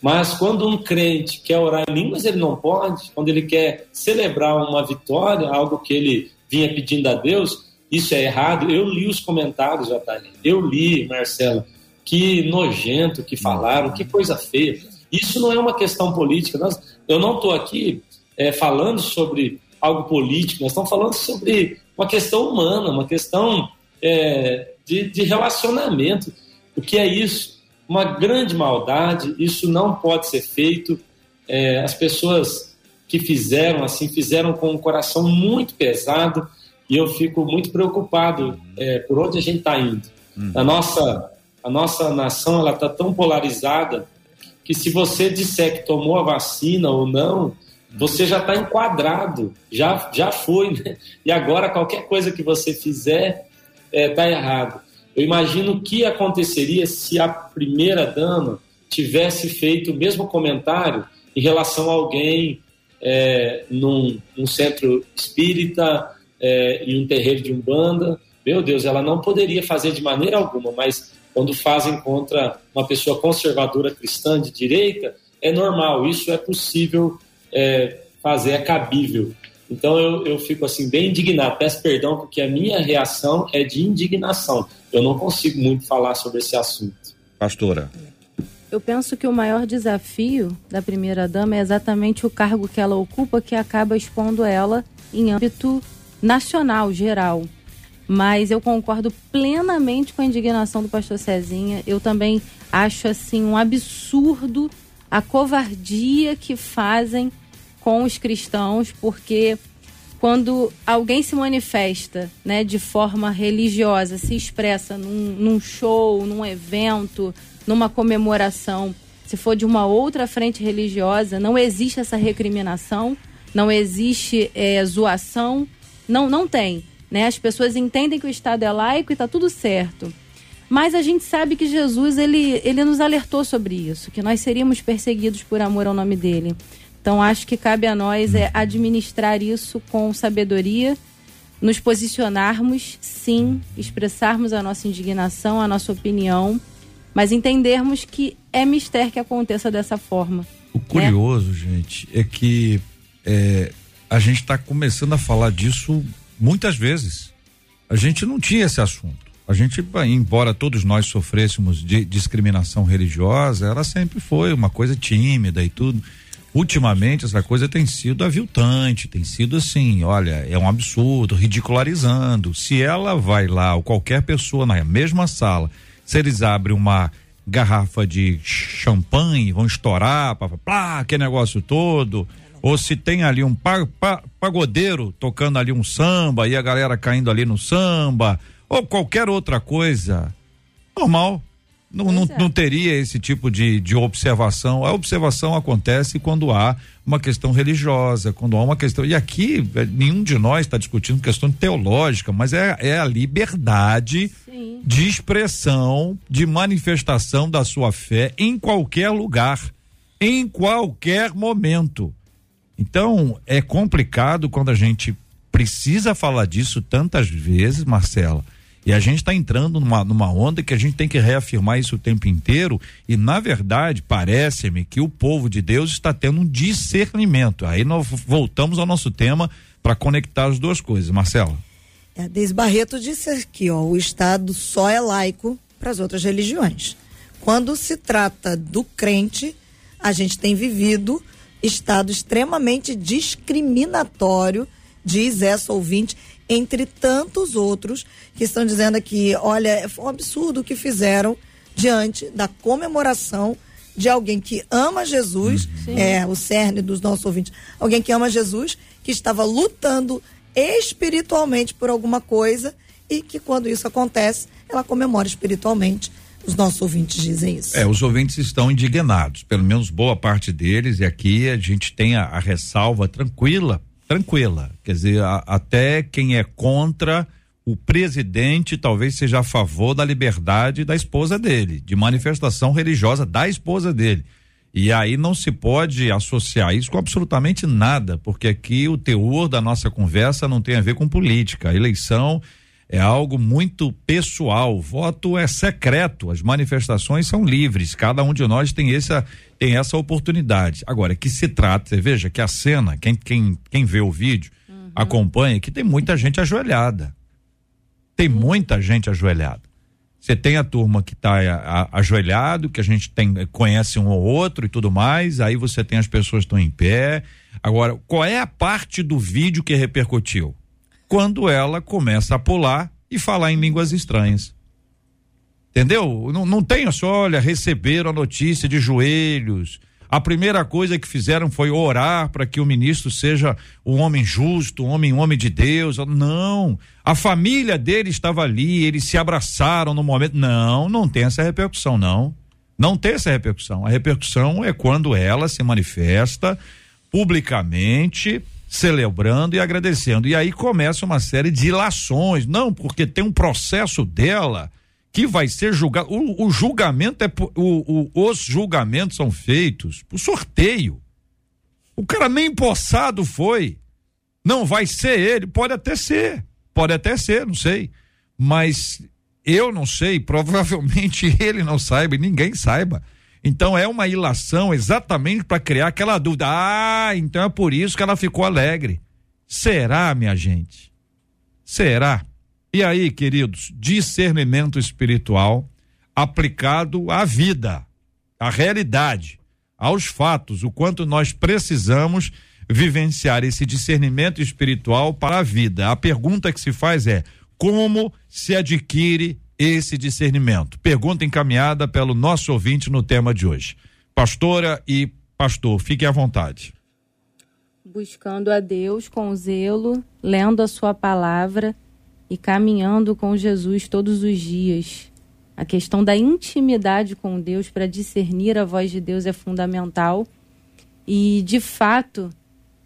Mas quando um crente quer orar em línguas, ele não pode. Quando ele quer celebrar uma vitória, algo que ele vinha pedindo a Deus, isso é errado. Eu li os comentários, Jataí. Eu li, Marcela. Que nojento que falaram, que coisa feia. Isso não é uma questão política. Nós, eu não estou aqui é, falando sobre algo político, nós estamos falando sobre uma questão humana, uma questão é, de, de relacionamento. O que é isso? uma grande maldade, isso não pode ser feito. É, as pessoas que fizeram assim, fizeram com um coração muito pesado e eu fico muito preocupado é, por onde a gente está indo. Uhum. A, nossa, a nossa nação ela está tão polarizada que se você disser que tomou a vacina ou não, você já está enquadrado, já, já foi, né? E agora qualquer coisa que você fizer está é, errado. Eu imagino o que aconteceria se a primeira dama tivesse feito o mesmo comentário em relação a alguém é, num, num, centro espírita, é, em um terreiro de umbanda. Meu Deus, ela não poderia fazer de maneira alguma, mas quando fazem contra uma pessoa conservadora cristã de direita, é normal, isso é possível é, fazer, é cabível. Então eu, eu fico assim bem indignado. Peço perdão porque a minha reação é de indignação. Eu não consigo muito falar sobre esse assunto. Pastora. Eu penso que o maior desafio da primeira dama é exatamente o cargo que ela ocupa, que acaba expondo ela em âmbito nacional, geral. Mas eu concordo plenamente com a indignação do pastor Cezinha. Eu também acho assim um absurdo a covardia que fazem com os cristãos, porque quando alguém se manifesta né, de forma religiosa, se expressa num, num show, num evento, numa comemoração, se for de uma outra frente religiosa, não existe essa recriminação, não existe é, zoação, não, não tem. Né? As pessoas entendem que o Estado é laico e está tudo certo. Mas a gente sabe que Jesus ele, ele nos alertou sobre isso, que nós seríamos perseguidos por amor ao nome dele. Então acho que cabe a nós é administrar isso com sabedoria, nos posicionarmos, sim, expressarmos a nossa indignação, a nossa opinião, mas entendermos que é mistério que aconteça dessa forma. O curioso, né? gente, é que é, a gente está começando a falar disso muitas vezes. A gente não tinha esse assunto. A gente, embora todos nós sofrêssemos de discriminação religiosa, ela sempre foi uma coisa tímida e tudo ultimamente essa coisa tem sido aviltante, tem sido assim, olha, é um absurdo, ridicularizando. Se ela vai lá, ou qualquer pessoa na mesma sala, se eles abrem uma garrafa de champanhe, vão estourar, pá, pá, que negócio todo, ou se tem ali um pa, pa, pagodeiro tocando ali um samba e a galera caindo ali no samba, ou qualquer outra coisa, normal não, não, é. não, teria esse tipo de, de observação. A observação acontece quando há uma questão religiosa, quando há uma questão. E aqui, é, nenhum de nós está discutindo questão teológica, mas é, é a liberdade Sim. de expressão, de manifestação da sua fé em qualquer lugar, em qualquer momento. Então, é complicado quando a gente precisa falar disso tantas vezes, Marcela. E a gente está entrando numa, numa onda que a gente tem que reafirmar isso o tempo inteiro. E, na verdade, parece-me que o povo de Deus está tendo um discernimento. Aí nós voltamos ao nosso tema para conectar as duas coisas. Marcela. É, Desbarreto disse aqui, ó, o Estado só é laico para as outras religiões. Quando se trata do crente, a gente tem vivido estado extremamente discriminatório, diz essa ouvinte, entre tantos outros que estão dizendo aqui, olha, foi um absurdo o que fizeram diante da comemoração de alguém que ama Jesus, Sim. é o cerne dos nossos ouvintes, alguém que ama Jesus, que estava lutando espiritualmente por alguma coisa e que quando isso acontece, ela comemora espiritualmente. Os nossos ouvintes dizem isso. É, os ouvintes estão indignados, pelo menos boa parte deles, e aqui a gente tem a, a ressalva tranquila, tranquila. Quer dizer, a- até quem é contra o presidente talvez seja a favor da liberdade da esposa dele, de manifestação religiosa da esposa dele. E aí não se pode associar isso com absolutamente nada, porque aqui o teor da nossa conversa não tem a ver com política. A eleição é algo muito pessoal. O voto é secreto, as manifestações são livres. Cada um de nós tem essa tem essa oportunidade. Agora que se trata, você veja que a cena, quem quem quem vê o vídeo, acompanha que tem muita gente ajoelhada. Tem muita gente ajoelhada. Você tem a turma que está ajoelhado, que a gente tem conhece um ou outro e tudo mais. Aí você tem as pessoas que estão em pé. Agora, qual é a parte do vídeo que repercutiu? Quando ela começa a pular e falar em línguas estranhas. Entendeu? Não, não tem só, olha, receberam a notícia de joelhos. A primeira coisa que fizeram foi orar para que o ministro seja um homem justo, um homem, um homem de Deus. Não. A família dele estava ali, eles se abraçaram no momento. Não, não tem essa repercussão, não. Não tem essa repercussão. A repercussão é quando ela se manifesta publicamente, celebrando e agradecendo. E aí começa uma série de ilações. Não, porque tem um processo dela que vai ser julgado. O, o julgamento é. O, o- os julgamentos são feitos por sorteio. O cara nem empossado foi. Não vai ser ele, pode até ser. Pode até ser, não sei. Mas eu não sei, provavelmente ele não saiba ninguém saiba. Então é uma ilação exatamente para criar aquela dúvida. Ah, então é por isso que ela ficou alegre. Será, minha gente? Será? E aí, queridos, discernimento espiritual aplicado à vida, à realidade, aos fatos, o quanto nós precisamos vivenciar esse discernimento espiritual para a vida. A pergunta que se faz é: como se adquire esse discernimento? Pergunta encaminhada pelo nosso ouvinte no tema de hoje. Pastora e pastor, fiquem à vontade. buscando a Deus com zelo, lendo a sua palavra e caminhando com Jesus todos os dias. A questão da intimidade com Deus para discernir a voz de Deus é fundamental. E, de fato,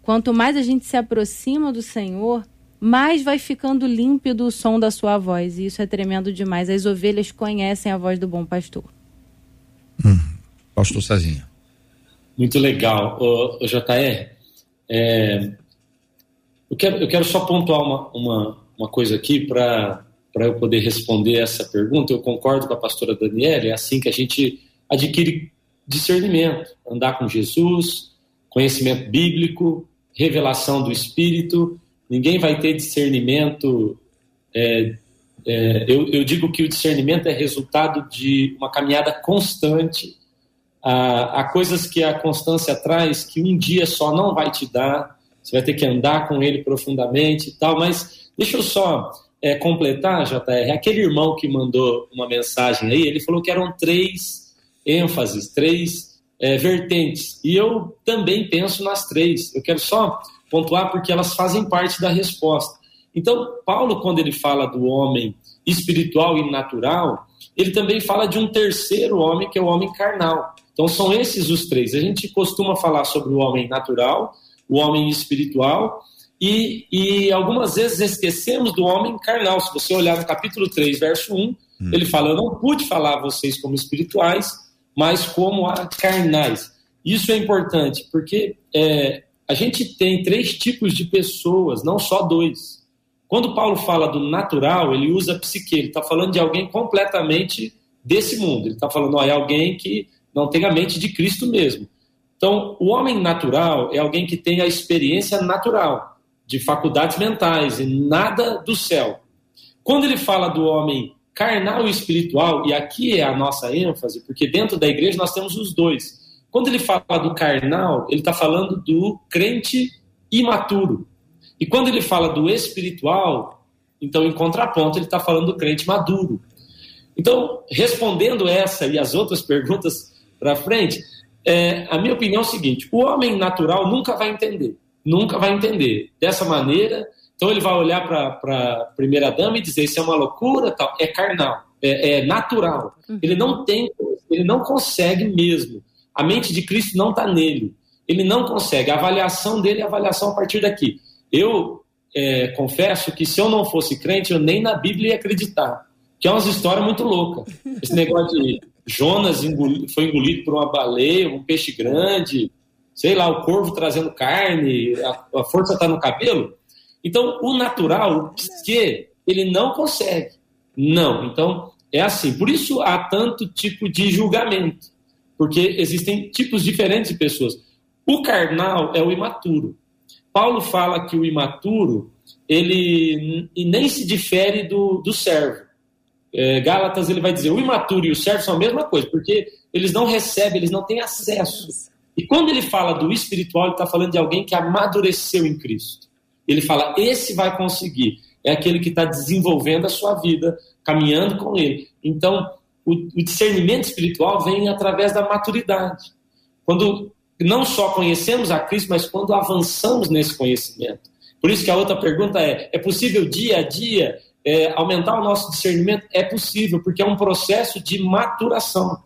quanto mais a gente se aproxima do Senhor, mais vai ficando límpido o som da sua voz. E isso é tremendo demais. As ovelhas conhecem a voz do bom pastor. Pastor Cezinha. Muito legal. O, JR, é, eu, quero, eu quero só pontuar uma, uma, uma coisa aqui para eu poder responder essa pergunta. Eu concordo com a pastora Daniela, é assim que a gente adquire discernimento, andar com Jesus, conhecimento bíblico, revelação do Espírito. Ninguém vai ter discernimento. é, é, eu, eu digo que o discernimento é resultado de uma caminhada constante. Há, há coisas que a constância traz que um dia só não vai te dar, você vai ter que andar com ele profundamente e tal, mas deixa eu só é, completar, JR, aquele irmão que mandou uma mensagem aí, ele falou que eram três ênfases, três é, vertentes, e eu também penso nas três, eu quero só pontuar porque elas fazem parte da resposta. Então, Paulo, quando ele fala do homem espiritual e natural, ele também fala de um terceiro homem, que é o homem carnal. Então, são esses os três. A gente costuma falar sobre o homem natural, o homem espiritual, e, e algumas vezes esquecemos do homem carnal. Se você olhar no capítulo 3, verso 1, ele fala: Eu não pude falar a vocês como espirituais, mas como a carnais. Isso é importante, porque é, a gente tem três tipos de pessoas, não só dois. Quando Paulo fala do natural, ele usa psique, ele está falando de alguém completamente desse mundo. Ele está falando, ó, é alguém que não tem a mente de Cristo mesmo. Então, o homem natural é alguém que tem a experiência natural, de faculdades mentais e nada do céu. Quando ele fala do homem carnal e espiritual, e aqui é a nossa ênfase, porque dentro da igreja nós temos os dois. Quando ele fala do carnal, ele está falando do crente imaturo. E quando ele fala do espiritual, então em contraponto, ele está falando do crente maduro. Então, respondendo essa e as outras perguntas para frente, é, a minha opinião é o seguinte: o homem natural nunca vai entender, nunca vai entender dessa maneira. Então ele vai olhar para a primeira dama e dizer isso é uma loucura, tal. É carnal, é, é natural. Uhum. Ele não tem, ele não consegue mesmo. A mente de Cristo não está nele. Ele não consegue. A avaliação dele é a avaliação a partir daqui. Eu é, confesso que se eu não fosse crente, eu nem na Bíblia ia acreditar. Que é umas histórias muito loucas. Esse negócio de Jonas foi engolido por uma baleia, um peixe grande, sei lá, o corvo trazendo carne, a, a força está no cabelo. Então, o natural, o psique, ele não consegue. Não. Então, é assim. Por isso há tanto tipo de julgamento. Porque existem tipos diferentes de pessoas. O carnal é o imaturo. Paulo fala que o imaturo, ele nem se difere do, do servo é, Gálatas ele vai dizer o imaturo e o servo são a mesma coisa, porque eles não recebem, eles não têm acesso. E quando ele fala do espiritual, ele está falando de alguém que amadureceu em Cristo. Ele fala, esse vai conseguir. É aquele que está desenvolvendo a sua vida, caminhando com ele. Então, o, discernimento espiritual vem através da maturidade. Quando não só conhecemos a Cristo, mas quando avançamos nesse conhecimento. Por isso que a outra pergunta é: é possível dia a dia é, aumentar o nosso discernimento? É possível, porque é um processo de maturação.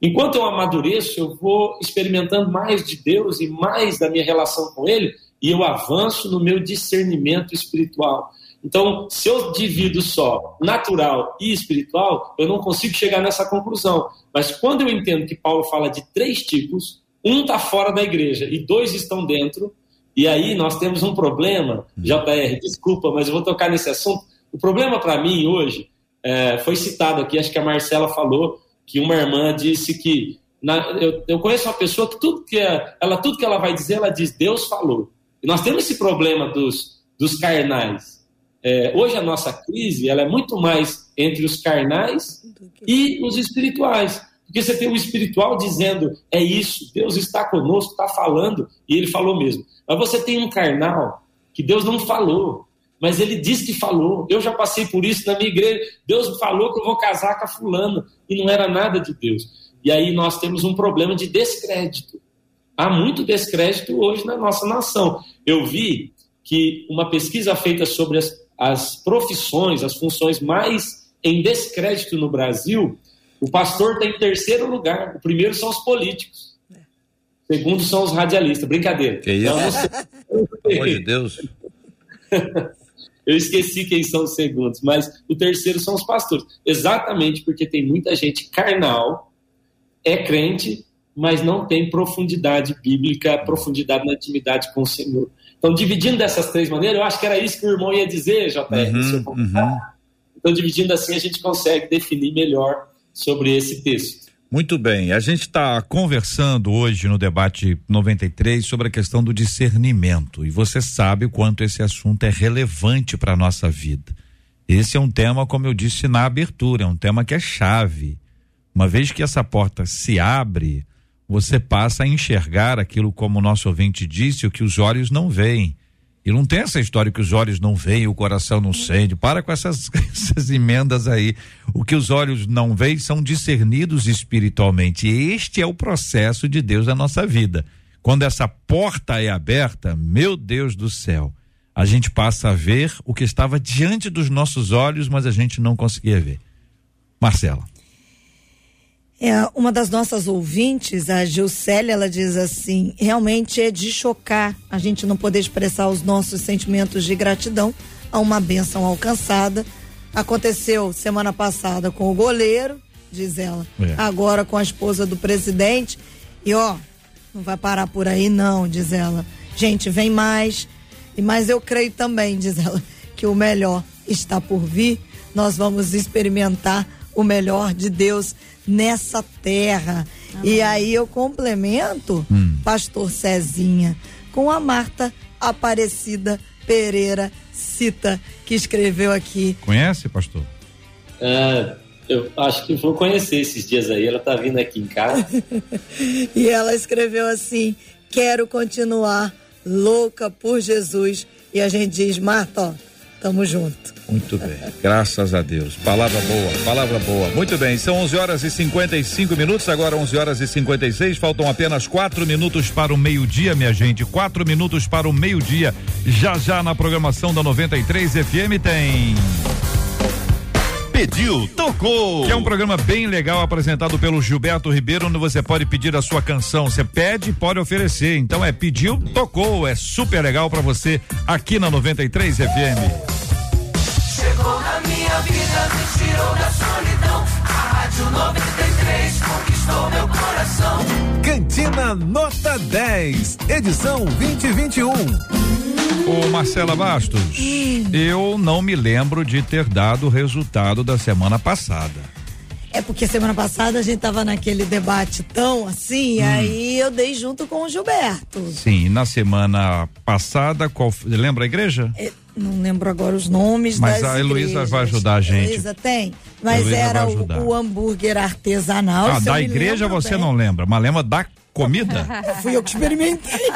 Enquanto eu amadureço, eu vou experimentando mais de Deus e mais da minha relação com Ele, e eu avanço no meu discernimento espiritual. Então, se eu divido só natural e espiritual, eu não consigo chegar nessa conclusão. Mas quando eu entendo que Paulo fala de três tipos, um está fora da igreja e dois estão dentro, e aí nós temos um problema, JR, desculpa, mas eu vou tocar nesse assunto, o problema para mim hoje é, foi citado aqui, acho que a Marcela falou que uma irmã disse que na, eu, eu, conheço uma pessoa que tudo que ela tudo que ela vai dizer ela diz Deus falou. E nós temos esse problema dos, dos carnais. É, hoje a nossa crise ela é muito mais entre os carnais e os espirituais. Porque você tem o espiritual dizendo, é isso, Deus está conosco, está falando, e ele falou mesmo. Mas você tem um carnal que Deus não falou mas ele disse que falou. Eu já passei por isso na minha igreja. Deus falou que eu vou casar com a fulana e não era nada de Deus. E aí nós temos um problema de descrédito. Há muito descrédito hoje na nossa nação. Eu vi que uma pesquisa feita sobre as, as profissões, as funções mais em descrédito no Brasil, o pastor está em terceiro lugar. O primeiro são os políticos. O segundo são os radialistas. Brincadeira. Que isso? Pelo amor de Deus. Eu esqueci quem são os segundos, mas o terceiro são os pastores. Exatamente porque tem muita gente carnal, é crente, mas não tem profundidade bíblica, profundidade na intimidade com o Senhor. Então, dividindo dessas três maneiras, eu acho que era isso que o irmão ia dizer, JR. Uhum, uhum. Então, dividindo assim, a gente consegue definir melhor sobre esse texto. Muito bem, a gente está conversando hoje no debate 93 sobre a questão do discernimento e você sabe o quanto esse assunto é relevante para a nossa vida. Esse é um tema, como eu disse na abertura, é um tema que é chave. Uma vez que essa porta se abre, você passa a enxergar aquilo como o nosso ouvinte disse, o que os olhos não veem. E não tem essa história que os olhos não veem, o coração não sente. Para com essas, essas emendas aí. O que os olhos não veem são discernidos espiritualmente. E este é o processo de Deus na nossa vida. Quando essa porta é aberta, meu Deus do céu, a gente passa a ver o que estava diante dos nossos olhos, mas a gente não conseguia ver. Marcela. É, uma das nossas ouvintes, a Gilcélia, ela diz assim: realmente é de chocar a gente não poder expressar os nossos sentimentos de gratidão a uma bênção alcançada. Aconteceu semana passada com o goleiro, diz ela, é. agora com a esposa do presidente. E ó, não vai parar por aí, não, diz ela. Gente, vem mais. E Mas eu creio também, diz ela, que o melhor está por vir. Nós vamos experimentar o melhor de Deus nessa terra. E aí eu complemento, pastor Cezinha, com a Marta Aparecida Pereira Cita, que escreveu aqui. Conhece, pastor? Ah, eu acho que vou conhecer esses dias aí. Ela tá vindo aqui em casa. E ela escreveu assim: Quero continuar louca por Jesus. E a gente diz, Marta, ó, tamo junto. Muito bem, graças a Deus. Palavra boa, palavra boa. Muito bem, são 11 horas e 55 minutos, agora 11 horas e 56. Faltam apenas quatro minutos para o meio-dia, minha gente. Quatro minutos para o meio-dia. Já já na programação da 93 FM tem. Pediu, tocou. Que é um programa bem legal apresentado pelo Gilberto Ribeiro, onde você pode pedir a sua canção. Você pede e pode oferecer. Então é pediu, tocou. É super legal para você aqui na 93 FM. Chegou na minha vida, me tirou da solidão. A Rádio 93 conquistou meu coração. Cantina Nota 10, edição 2021. Ô Marcela Bastos, eu não me lembro de ter dado o resultado da semana passada. É porque semana passada a gente tava naquele debate tão assim, Hum. e aí eu dei junto com o Gilberto. Sim, na semana passada, qual, lembra a igreja? É, Não lembro agora os nomes Mas a Heloísa vai ajudar a gente. Heloísa tem, mas Heloísa era o, o hambúrguer artesanal. Ah, da igreja você bem. não lembra, mas lembra da comida? Fui eu que experimentei.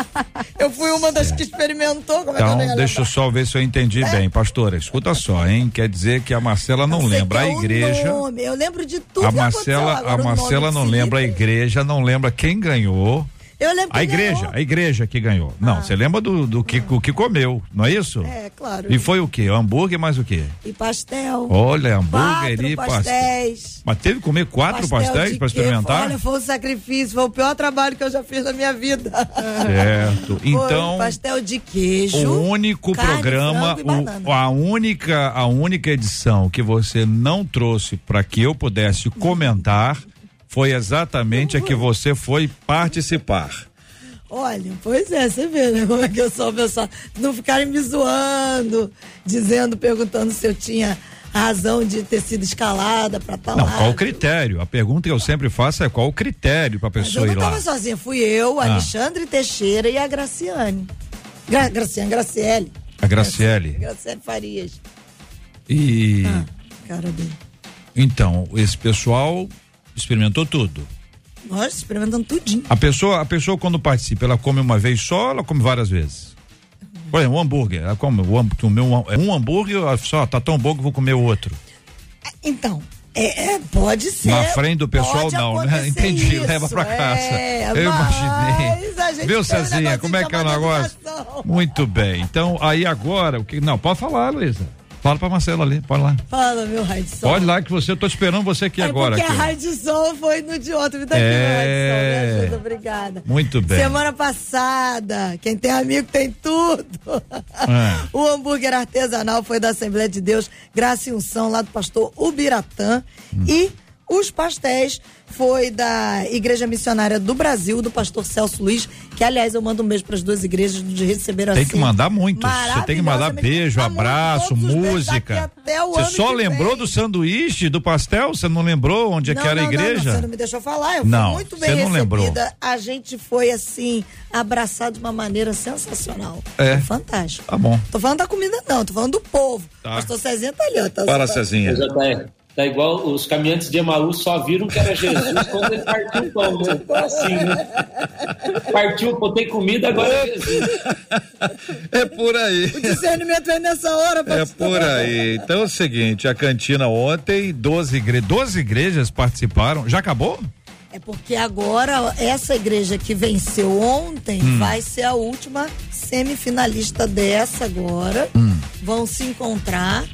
Eu fui uma das que experimentou. Como é que eu Então, deixa eu só ver se eu entendi bem. Pastora, escuta só, hein? Quer dizer que a Marcela não lembra a igreja. nome, Eu lembro de tudo A. Marcela, Agora, a Marcela não lembra a igreja, não lembra quem ganhou. Eu lembro A igreja, ganhou. a igreja que ganhou. Não, você lembra do, do que, o que comeu, não é isso? É, claro. E foi o quê? Hambúrguer mais o quê? E pastel. Olha, hambúrguer Quatro e pastel. pastéis. Mas teve que comer quatro Pastel pastéis para experimentar? Olha, foi um sacrifício, foi o pior trabalho que eu já fiz na minha vida. Certo. Foi um Então, pastel de queijo. o único carne, programa, o- a única, a única edição que você não trouxe para que eu pudesse comentar foi exatamente a que você foi participar. Olha, pois é, você vê, né? Como é que eu sou, pessoal. Não ficarem me zoando, dizendo, perguntando se eu tinha razão de ter sido escalada pra estar Não, lá. qual o critério? A pergunta que eu sempre faço é qual o critério para eu pessoa não ir lá? estava sozinha, fui eu, Ah. Alexandre Teixeira e a Graciane. Gra Graciane, Graciele. A Graciele. Graciele Farias. E Ah. Cara dele. então, esse pessoal experimentou tudo. Nós experimentando tudinho. A pessoa, a pessoa quando participa, ela come uma vez só, ela come várias vezes. Por exemplo, um hambúrguer, ela come hambú- comeu um, um hambúrguer, só tá tão bom que eu vou comer o outro. Então, é, é, pode ser. Na frente do pessoal, não, né? Entendi, isso, leva pra casa. É, eu imaginei. Viu, Cezinha, como é que é o negócio? Muito bem. Então, aí agora, o que. Não, pode falar, Luísa. Fala pra Marcela ali, pode lá. Fala, meu raio de sol. Pode lá que você, eu tô esperando você aqui é agora. Porque aqui, a ó. raio de sol foi no de outro. Me dá aqui, É. meu raio de sol. Me ajuda, obrigada. Muito bem. Semana passada, quem tem amigo tem tudo. É. O hambúrguer artesanal foi da Assembleia de Deus, Graça e Unção, lá do pastor Ubiratã. Hum. E os pastéis foi da Igreja Missionária do Brasil, do pastor Celso Luiz, que aliás eu mando um beijo para as duas igrejas de receber Tem assim. que mandar muito. Você tem que mandar beijo, abraço, música. Você só que lembrou vem. do sanduíche, do pastel? Você não lembrou onde é não, que era não, a igreja? Não, não, você não me deixou falar. Eu Não, fui muito bem não recebida. lembrou. A gente foi assim, abraçado de uma maneira sensacional. É. Foi fantástico. Tá bom. Tô falando da comida, não, tô falando do povo. Tá. Pastor Cezinha tá ali, ó. Tá, Fala, Cezinha. Já tá, tá igual os caminhantes de Emaú só viram que era Jesus quando ele partiu o pão, né? Assim, né? Partiu o pão, tem comida, agora é Jesus. É por aí. O discernimento vem nessa hora, É pastor. por aí. Então é o seguinte, a cantina ontem, 12, igre... 12 igrejas participaram. Já acabou? É porque agora essa igreja que venceu ontem Hum. vai ser a última semifinalista dessa agora. Hum. Vão se encontrar.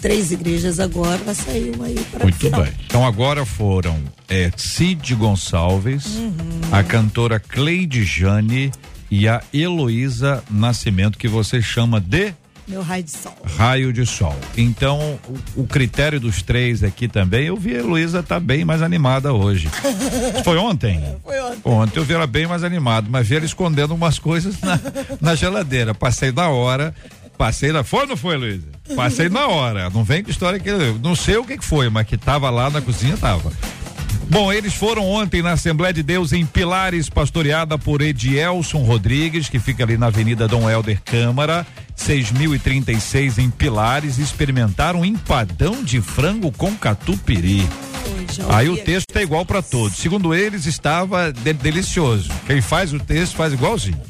Três igrejas agora, vai sair uma aí para Muito bem. Então agora foram é, Cid Gonçalves, Uhum. a cantora Cleide Jane e a Heloísa Nascimento, que você chama de Meu raio de sol. Raio de sol. Então, o, o critério dos três aqui também, eu vi a Luísa tá bem mais animada hoje. Foi ontem? Foi ontem. Ontem eu vi ela bem mais animada, mas vi ela escondendo umas coisas na, na geladeira. Passei na hora, passei na. Foi ou não foi, Luísa? Passei na hora. Não vem com história que. Não sei o que, que foi, mas que tava lá na cozinha, tava. Bom, eles foram ontem na Assembleia de Deus em Pilares, pastoreada por Edielson Rodrigues, que fica ali na Avenida Dom Helder Câmara, 6036 em Pilares, experimentaram um empadão de frango com catupiry. Aí o texto é igual para todos. Segundo eles, estava de- delicioso. Quem faz o texto faz igualzinho.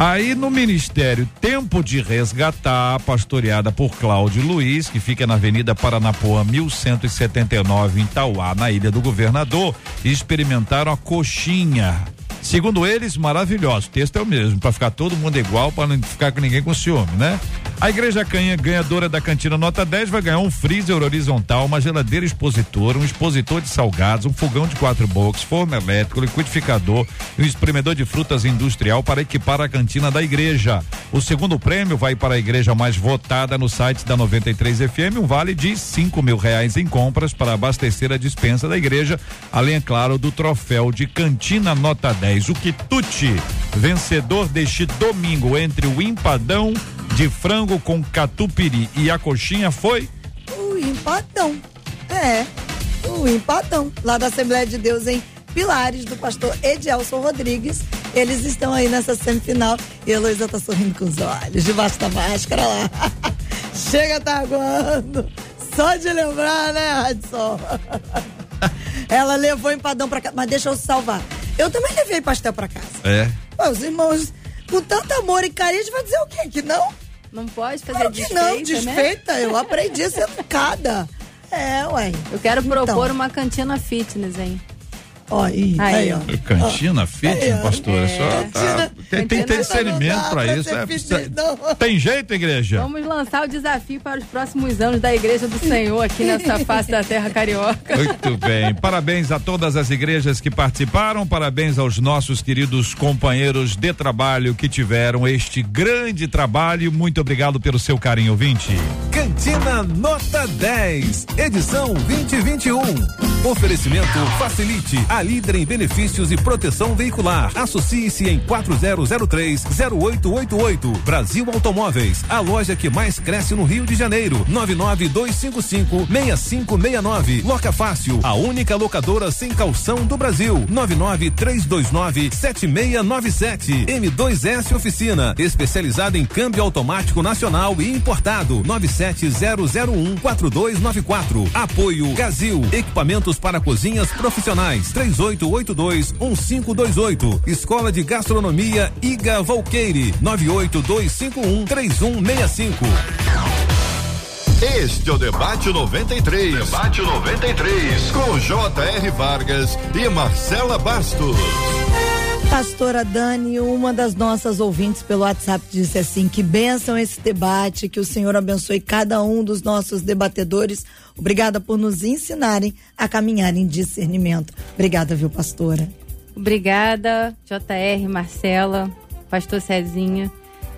Aí no Ministério Tempo de Resgatar, pastoreada por Cláudio Luiz, que fica na Avenida Paranapoa 1179 em Tauá, na Ilha do Governador, experimentaram a coxinha. Segundo eles, maravilhoso. O texto é o mesmo, para ficar todo mundo igual, para não ficar com ninguém com ciúme, né? A igreja canha ganhadora da cantina nota 10 vai ganhar um freezer horizontal, uma geladeira expositora, um expositor de salgados, um fogão de quatro box, forno elétrico, liquidificador e um espremedor de frutas industrial para equipar a cantina da igreja. O segundo prêmio vai para a igreja mais votada no site da 93 FM, um vale de cinco mil reais em compras para abastecer a dispensa da igreja, além, é claro, do troféu de cantina nota 10. O quitute, vencedor deste domingo entre o empadão de frango com catupiry e a coxinha foi O empadão. É, o empadão. Lá da Assembleia de Deus em Pilares, do pastor Edielson Rodrigues. Eles estão aí nessa semifinal e a Heloísa tá sorrindo com os olhos, debaixo da máscara lá. Chega, tá aguando. Só de lembrar, né, Radson? Ela levou empadão pra casa, mas deixa eu salvar. Eu também levei pastel pra casa. É. Pô, os irmãos, com tanto amor e carinho, a gente vai dizer o quê? Que não? Não pode fazer Claro desfeita, não, né? desfeita. Eu aprendi a ser educada. É, ué. Eu quero propor Então. uma cantina fitness, hein? Ó, aí, Aí, aí, ó. Cantina fitness, pastora, só tá, tem, tem, pra pra isso. é, tem jeito, igreja? Vamos lançar o desafio para os próximos anos da Igreja do Senhor aqui nessa face da terra carioca. Muito bem. Parabéns a todas as igrejas que participaram, parabéns aos nossos queridos companheiros de trabalho que tiveram este grande trabalho. Muito obrigado pelo seu carinho, ouvinte. Cantina Nota 10, edição 2021. Oferecimento Facilite, a líder em benefícios e proteção veicular. Associe-se em 4003-0888. Brasil Automóveis, a loja que mais cresce no Rio de Janeiro. 99255-6569. Loca Fácil, a única locadora sem calção do Brasil. 99329-7697. M2S Oficina, especializada em câmbio automático nacional e importado. 970014294. Apoio Gazil, equipamentos para cozinhas profissionais. 38821528. Escola de Gastronomia Iga Volqueire. 982513165. Este é o Debate 93. Debate 93. Com J.R. Vargas e Marcela Bastos. Pastora Dani, uma das nossas ouvintes pelo WhatsApp disse assim: que benção esse debate, que o Senhor abençoe cada um dos nossos debatedores. Obrigada por nos ensinarem a caminhar em discernimento. Obrigada, viu, pastora? Obrigada, JR, Marcela, Pastor Cezinha.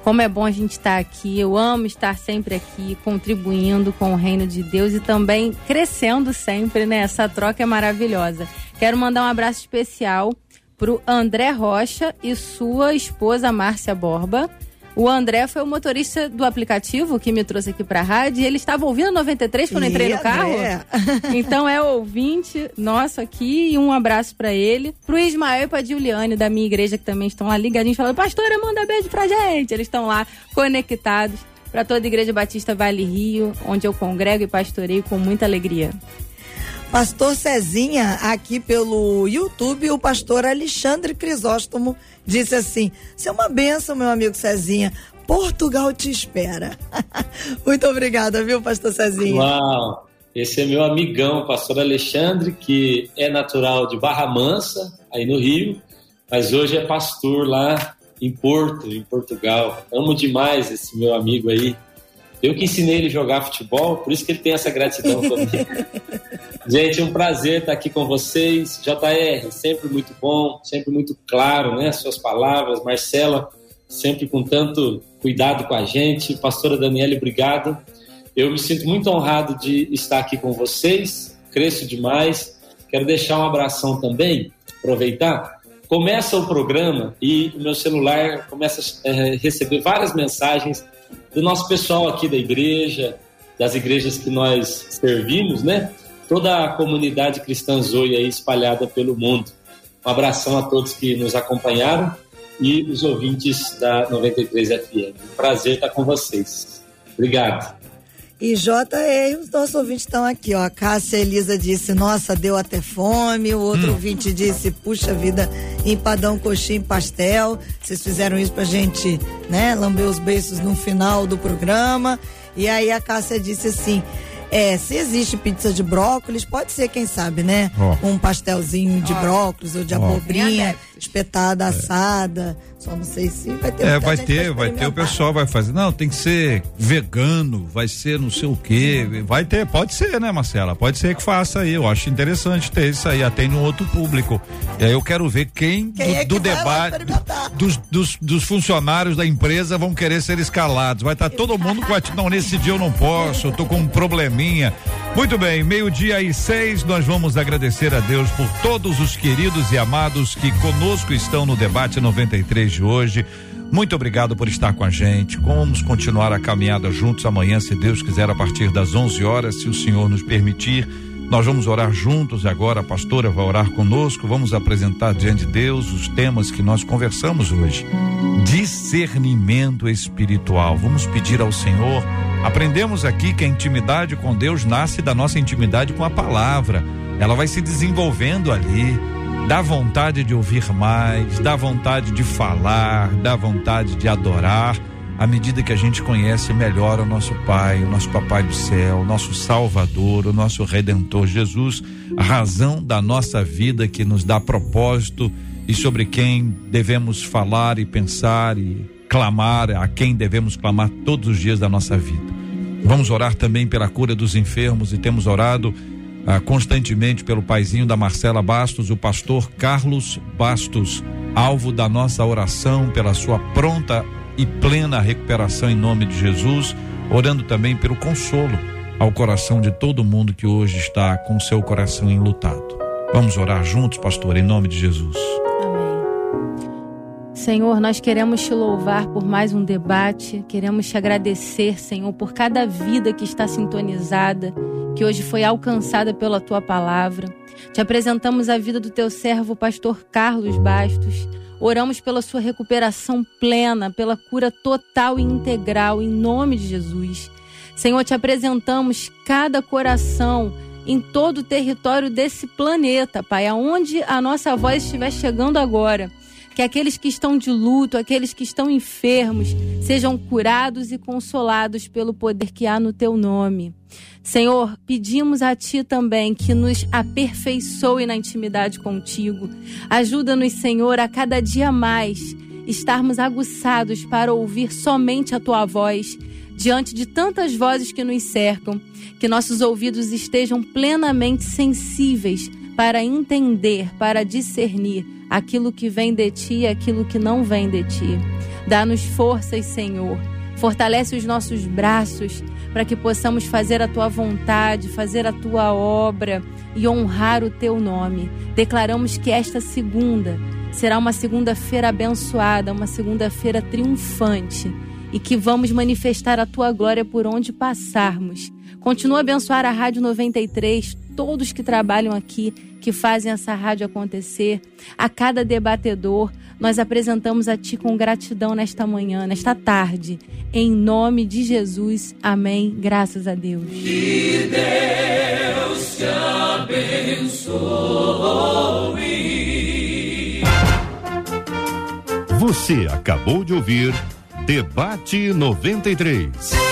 Como é bom a gente estar aqui. Eu amo estar sempre aqui, contribuindo com o reino de Deus e também crescendo sempre, né? Essa troca é maravilhosa. Quero mandar um abraço especial pro André Rocha e sua esposa Márcia Borba. O André foi o motorista do aplicativo que me trouxe aqui pra rádio e ele estava ouvindo a 93 quando eu entrei no carro. André. Então é ouvinte nosso aqui e um abraço pra ele. Pro Ismael e pra Juliane da minha igreja que também estão lá ligadinhos falando, pastora, manda beijo pra gente. Eles estão lá conectados pra toda a Igreja Batista Vale Rio, onde eu congrego e pastoreio com muita alegria. Pastor Cezinha, aqui pelo YouTube, o pastor Alexandre Crisóstomo disse assim: Isso é uma benção, meu amigo Cezinha. Portugal te espera. Muito obrigada, viu, pastor Cezinha? Uau! Esse é meu amigão, pastor Alexandre, que é natural de Barra Mansa, aí no Rio, mas hoje é pastor lá em Porto, em Portugal. Amo demais esse meu amigo aí. Eu que ensinei ele a jogar futebol, por isso que ele tem essa gratidão comigo. Gente, é um prazer estar aqui com vocês. JR, sempre muito bom, sempre muito claro, né? Suas palavras. Marcela, sempre com tanto cuidado com a gente. Pastora Daniela, obrigado. Eu me sinto muito honrado de estar aqui com vocês, cresço demais. Quero deixar um abração também, aproveitar. Começa o programa e o meu celular começa a é, receber várias mensagens do nosso pessoal aqui da igreja, das igrejas que nós servimos, né? Toda a comunidade cristã Zoe aí espalhada pelo mundo. Um abração a todos que nos acompanharam e os ouvintes da 93 FM. Prazer estar com vocês. Obrigado. E JR, os nossos ouvintes estão aqui, ó. A Cássia Elisa disse, nossa, deu até fome. O outro hum. ouvinte disse, puxa vida, empadão, coxinha e pastel. Vocês fizeram isso pra gente, né, lamber os beiços no final do programa. E aí a Cássia disse assim, é, se existe pizza de brócolis, pode ser, quem sabe, né? Oh. Um pastelzinho de oh. brócolis ou de oh. abobrinha espetada, assada. Só não sei se vai ter. É, vai ter, vai ter. O pessoal vai fazer. Não, tem que ser vegano, vai ser não sei o quê. Vai ter, pode ser, né, Marcela? Pode ser que faça aí. Eu acho interessante ter isso aí. Atende um outro público. E aí eu quero ver quem, quem do, é do debate, dos, dos, dos, funcionários da empresa vão querer ser escalados. Vai estar tá todo mundo com a. Não, nesse dia eu não posso, eu tô com um probleminha. Muito bem, meio-dia e seis, nós vamos agradecer a Deus por todos os queridos e amados que conosco estão no debate 93 de hoje. Muito obrigado por estar com a gente. Vamos continuar a caminhada juntos amanhã, se Deus quiser, a partir das 11 horas, se o Senhor nos permitir. Nós vamos orar juntos agora, a pastora vai orar conosco, vamos apresentar diante de Deus os temas que nós conversamos hoje. Discernimento espiritual. Vamos pedir ao Senhor Aprendemos aqui que a intimidade com Deus nasce da nossa intimidade com a palavra. Ela vai se desenvolvendo ali. Dá vontade de ouvir mais, dá vontade de falar, dá vontade de adorar, à medida que a gente conhece melhor o nosso Pai, o nosso Papai do céu, o nosso Salvador, o nosso Redentor Jesus, a razão da nossa vida que nos dá propósito e sobre quem devemos falar e pensar e clamar, a quem devemos clamar todos os dias da nossa vida. Vamos orar também pela cura dos enfermos e temos orado ah, constantemente pelo paizinho da Marcela Bastos, o pastor Carlos Bastos, alvo da nossa oração pela sua pronta e plena recuperação em nome de Jesus, orando também pelo consolo ao coração de todo mundo que hoje está com seu coração enlutado. Vamos orar juntos, pastor, em nome de Jesus. Senhor, nós queremos te louvar por mais um debate, queremos te agradecer, Senhor, por cada vida que está sintonizada, que hoje foi alcançada pela tua palavra. Te apresentamos a vida do teu servo, pastor Carlos Bastos. Oramos pela sua recuperação plena, pela cura total e integral, em nome de Jesus. Senhor, te apresentamos cada coração em todo o território desse planeta, Pai, aonde a nossa voz estiver chegando agora que aqueles que estão de luto, aqueles que estão enfermos, sejam curados e consolados pelo poder que há no teu nome. Senhor, pedimos a Ti também que nos aperfeiçoe na intimidade contigo. Ajuda-nos, Senhor, a cada dia mais estarmos aguçados para ouvir somente a Tua voz diante de tantas vozes que nos cercam, que nossos ouvidos estejam plenamente sensíveis para entender, para discernir aquilo que vem de ti e aquilo que não vem de ti. Dá-nos forças, Senhor. Fortalece os nossos braços para que possamos fazer a tua vontade, fazer a tua obra e honrar o teu nome. Declaramos que esta segunda será uma segunda-feira abençoada, uma segunda-feira triunfante e que vamos manifestar a tua glória por onde passarmos. Continua a abençoar a Rádio 93, todos que trabalham aqui que fazem essa rádio acontecer. A cada debatedor, nós apresentamos a Ti com gratidão nesta manhã, nesta tarde. Em nome de Jesus. Amém. Graças a Deus. Que Deus te abençoe. Você acabou de ouvir Debate 93.